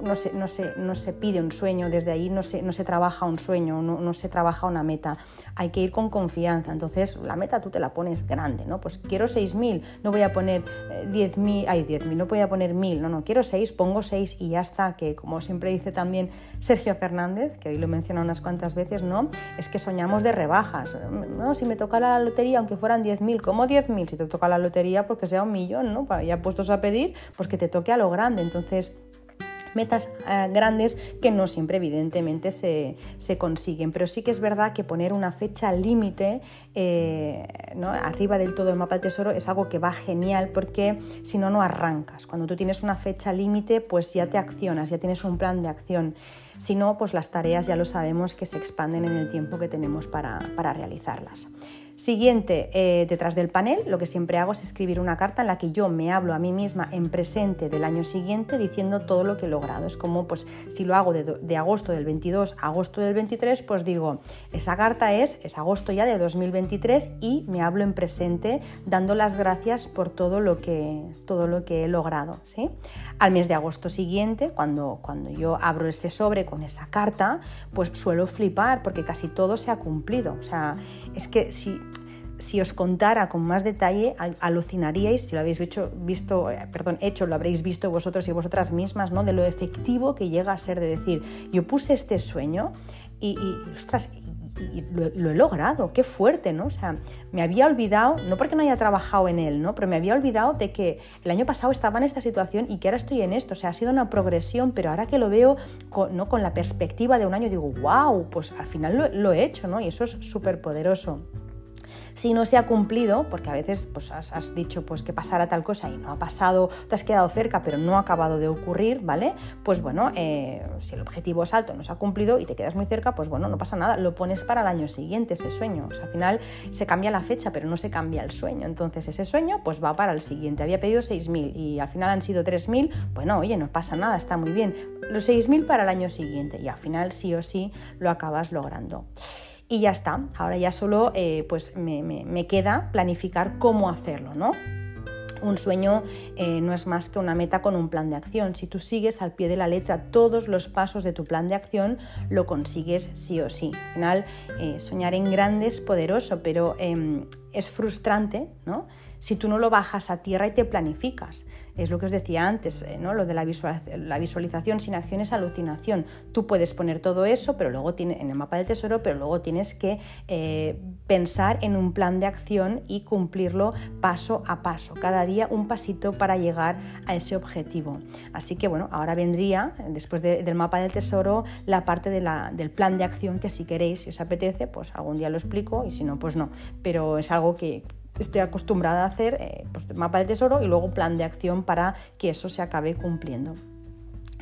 no, se, no, se, no se, pide un sueño, desde ahí no se, no se trabaja un sueño, no, no, se trabaja una meta. Hay que ir con confianza. Entonces la meta tú te la pones grande, ¿no? Pues quiero 6.000, no voy a poner 10.000, eh, ay 10.000, no voy a poner 1.000, no, no, quiero 6, pongo 6 y ya está, que como siempre dice también Sergio Fernández, que hoy lo menciona unas cuantas veces, ¿no? Es que soñamos de rebajas, ¿no? Si me toca la lotería, aunque fueran 10.000, ¿cómo 10.000? Si te toca la lotería, porque sea un millón, ¿no? Ya puestos a pedir, pues que te toque a lo grande. Entonces, metas eh, grandes que no siempre evidentemente se, consiguen. Pero sí que es verdad que poner una fecha límite eh, ¿no? arriba del todo el mapa del tesoro es algo que va genial porque si no, no arrancas. Cuando tú tienes una fecha límite, pues ya te accionas, ya tienes un plan de acción. Si no, pues las tareas ya lo sabemos que se expanden en el tiempo que tenemos para, para realizarlas. Siguiente, eh, detrás del panel, lo que siempre hago es escribir una carta en la que yo me hablo a mí misma en presente del año siguiente diciendo todo lo que he logrado. Es como, pues, si lo hago de, agosto del 22 a agosto del 23, pues digo, esa carta es, es agosto ya de 2023 y me hablo en presente dando las gracias por todo lo que, todo lo que he logrado. ¿sí? Al mes de agosto siguiente, cuando, cuando yo abro ese sobre con esa carta, pues suelo flipar porque casi todo se ha cumplido. O sea, es que si si os contara con más detalle, alucinaríais, si lo habéis hecho, visto, eh, perdón, hecho, lo habréis visto vosotros y vosotras mismas, ¿no? De lo efectivo que llega a ser de decir, yo puse este sueño y, ostras, lo, he logrado, qué fuerte, ¿no? O sea, me había olvidado, no porque no haya trabajado en él, ¿no? Pero me había olvidado de que el año pasado estaba en esta situación y que ahora estoy en esto. O sea, ha sido una progresión, pero ahora que lo veo con, ¿no? con la perspectiva de un año, digo, wow, pues al final lo, lo he hecho, ¿no? Y eso es súper poderoso. Si no se ha cumplido, porque a veces pues, has, dicho pues, que pasara tal cosa y no ha pasado, te has quedado cerca pero no ha acabado de ocurrir, ¿vale? Pues bueno, eh, si el objetivo es alto, no se ha cumplido y te quedas muy cerca, pues bueno, no pasa nada, lo pones para el año siguiente ese sueño. Al final se cambia la fecha, pero no se cambia el sueño. Entonces ese sueño pues va para el siguiente. Había pedido 6.000 y al final han sido 3.000, bueno, oye, no pasa nada, está muy bien. Los 6.000 para el año siguiente y al final sí o sí lo acabas logrando y ya está. Ahora ya solo eh, pues me, queda planificar cómo hacerlo, ¿no? Un sueño eh, no es más que una meta con un plan de acción. Si tú sigues al pie de la letra todos los pasos de tu plan de acción, lo consigues sí o sí. Al final, eh, soñar en grande es poderoso, pero em, es frustrante, ¿no? Si tú no lo bajas a tierra y te planificas. Es lo que os decía antes, eh, ¿no? lo de la, visualización sin acción es alucinación. Tú puedes poner todo eso pero luego tiene, en el mapa del tesoro, pero luego tienes que eh, pensar en un plan de acción y cumplirlo paso a paso, cada día un pasito para llegar a ese objetivo. Así que bueno, ahora vendría, después del mapa del tesoro, la parte del plan de acción que si queréis, si os apetece, pues algún día lo explico y si no, pues no. Pero es algo que estoy acostumbrada a hacer eh, pues, mapa del tesoro y luego plan de acción para que eso se acabe cumpliendo.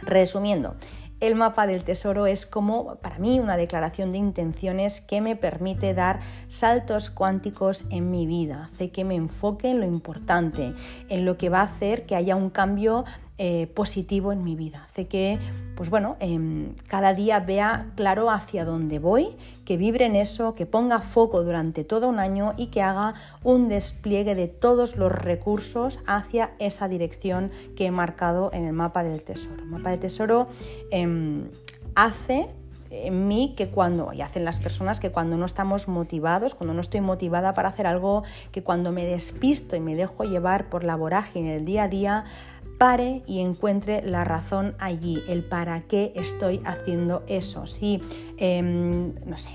Resumiendo, el mapa del tesoro es como para mí una declaración de intenciones que me permite dar saltos cuánticos en mi vida, hace que me enfoque en lo importante, en lo que va a hacer que haya un cambio eh, positivo en mi vida. Hace que, pues bueno, em, cada día vea claro hacia dónde voy, que vibre en eso, que ponga foco durante todo un año y que haga un despliegue de todos los recursos hacia esa dirección que he marcado en el mapa del tesoro. El mapa del tesoro em, hace en mí que cuando, y hacen las personas que cuando no estamos motivados, cuando no estoy motivada para hacer algo, que cuando me despisto y me dejo llevar por la vorágine del día a día, pare y encuentre la razón allí, el para qué estoy haciendo eso. Si, em, no sé,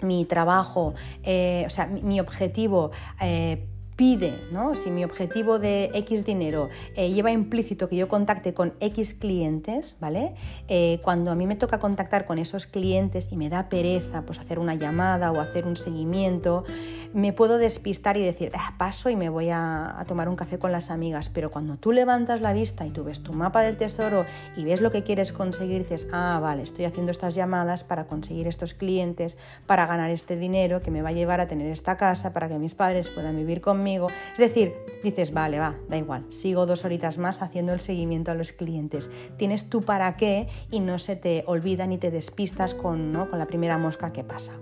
mi trabajo, eh, o sea, mi, objetivo eh, pide, ¿no? si mi objetivo de X dinero eh, lleva implícito que yo contacte con X clientes, ¿vale? Eh, cuando a mí me toca contactar con esos clientes y me da pereza pues, hacer una llamada o hacer un seguimiento, me puedo despistar y decir, ah, paso y me voy a, a, tomar un café con las amigas, pero cuando tú levantas la vista y tú ves tu mapa del tesoro y ves lo que quieres conseguir, dices, ah, vale, estoy haciendo estas llamadas para conseguir estos clientes, para ganar este dinero que me va a llevar a tener esta casa, para que mis padres puedan vivir conmigo es decir, dices, vale, va, da igual, sigo dos horitas más haciendo el seguimiento a los clientes. Tienes tu para qué y no se te olvida ni te despistas con, con la primera mosca que pasa.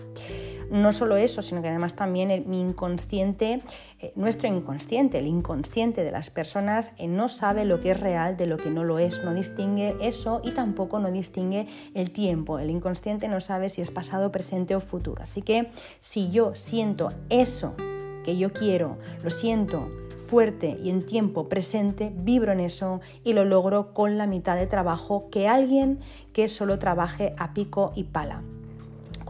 No solo eso, sino que además también mi inconsciente, eh, nuestro inconsciente, el inconsciente de las personas, eh, no sabe lo que es real de lo que no lo es, no distingue eso y tampoco no distingue el tiempo. El inconsciente no sabe si es pasado, presente o futuro. Así que si yo siento eso que yo quiero, lo siento fuerte y en tiempo presente, vibro en eso y lo logro con la mitad de trabajo que alguien que solo trabaje a pico y pala.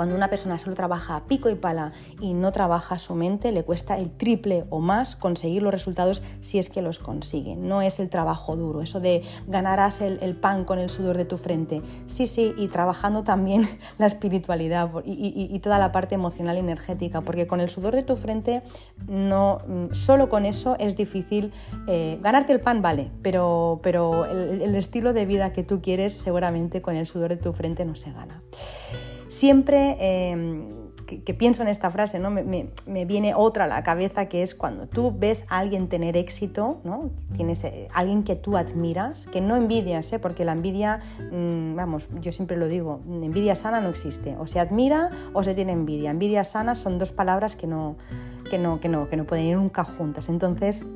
Cuando una persona solo trabaja a pico y pala y no trabaja su mente, le cuesta el triple o más conseguir los resultados si es que los consigue. No es el trabajo duro, eso de ganarás el, pan con el sudor de tu frente. Sí, sí, y trabajando también la espiritualidad y, toda la parte emocional y energética, porque con el sudor de tu frente, no, mm, solo con eso es difícil. Eh, ganarte el pan vale, pero, pero el, el estilo de vida que tú quieres seguramente con el sudor de tu frente no se gana. Siempre em, que, pienso en esta frase, ¿no? Me, viene otra a la cabeza que es cuando tú ves a alguien tener éxito, ¿no? tienes eh, alguien que tú admiras, que no envidias, ¿eh? porque la envidia, mm, vamos, yo siempre lo digo, envidia sana no existe, o se admira o se tiene envidia. Envidia sana son dos palabras que no, que no, que no, que no pueden ir nunca juntas. Entonces,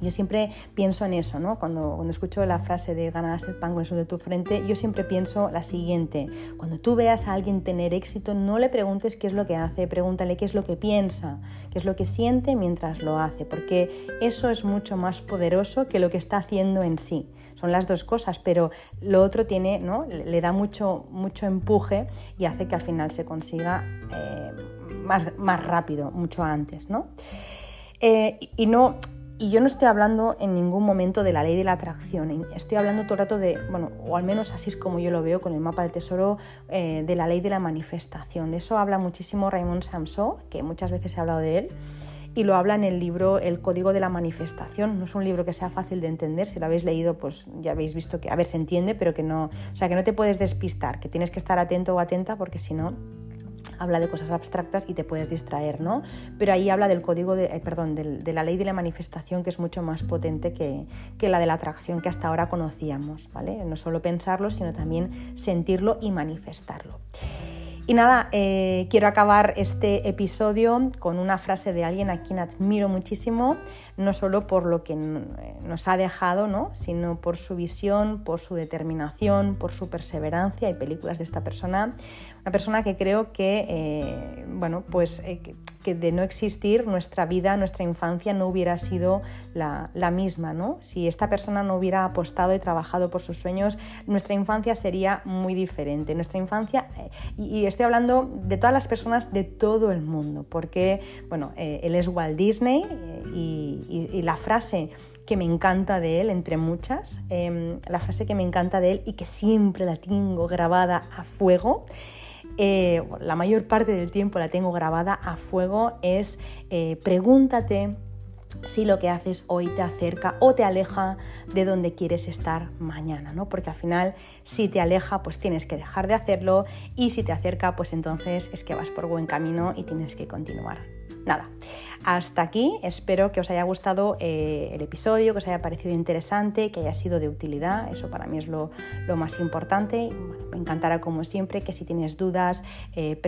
yo siempre pienso en eso, ¿no? Cuando, cuando escucho la frase de ganarás el pan con eso de tu frente, yo siempre pienso la siguiente. Cuando tú veas a alguien tener éxito, no le preguntes qué es lo que hace, pregúntale qué es lo que piensa, qué es lo que siente mientras lo hace, porque eso es mucho más poderoso que lo que está haciendo en sí. Son las dos cosas, pero lo otro tiene, ¿no? Le da mucho, mucho empuje y hace que al final se consiga eh, más, más rápido, mucho antes, ¿no? Eh, y no, y yo no estoy hablando en ningún momento de la ley de la atracción, estoy hablando todo el rato de, bueno, o al menos así es como yo lo veo con el mapa del tesoro, eh, de la ley de la manifestación. De eso habla muchísimo Raymond Samson, que muchas veces he hablado de él, y lo habla en el libro El Código de la Manifestación. No es un libro que sea fácil de entender, si lo habéis leído, pues ya habéis visto que, a ver, se entiende, pero que no, o sea, que no te puedes despistar, que tienes que estar atento o atenta porque si no habla de cosas abstractas y te puedes distraer, ¿no? Pero ahí habla del código, de, eh, perdón, de, la ley de la manifestación que es mucho más potente que, que, la de la atracción que hasta ahora conocíamos, ¿vale? No solo pensarlo, sino también sentirlo y manifestarlo. Y nada, eh, quiero acabar este episodio con una frase de alguien a quien admiro muchísimo, no solo por lo que nos ha dejado, ¿no? sino por su visión, por su determinación, por su perseverancia. Hay películas de esta persona, una persona que creo que, eh, bueno, pues eh, de no existir nuestra vida, nuestra infancia no hubiera sido la, misma, ¿no? Si esta persona no hubiera apostado y trabajado por sus sueños, nuestra infancia sería muy diferente. Nuestra infancia, eh, y, estoy hablando de todas las personas de todo el mundo, porque, bueno, eh, él es Walt Disney eh, y, la frase que me encanta de él, entre muchas, em, la frase que me encanta de él y que siempre la tengo grabada a fuego, eh, la mayor parte del tiempo la tengo grabada a fuego, es eh, pregúntate si lo que haces hoy te acerca o te aleja de donde quieres estar mañana, ¿no? Porque al final si te aleja, pues tienes que dejar de hacerlo y si te acerca, pues entonces es que vas por buen camino y tienes que continuar. Nada, hasta aquí, espero que os haya gustado eh, el episodio, que os haya parecido interesante, que haya sido de utilidad, eso para mí es lo, más importante. me encantará como siempre que si tienes dudas eh,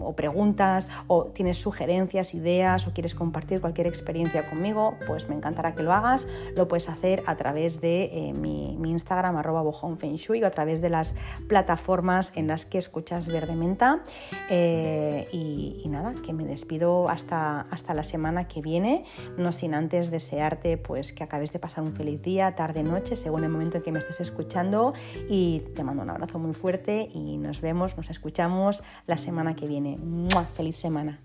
o preguntas o tienes sugerencias, ideas o quieres compartir cualquier experiencia conmigo, pues me encantará que lo hagas. Lo puedes hacer a través de eh, mi, Instagram arroba bojonfenshui o a través de las plataformas en las que escuchas Verde Menta. Y, y, nada, que me despido hasta, hasta la semana que viene, no sin antes desearte pues que acabes de pasar un feliz día, tarde, noche, según el momento en que me estés escuchando y te mando un abrazo muy fuerte y nos vemos, nos escuchamos la semana que viene. ¡Feliz semana!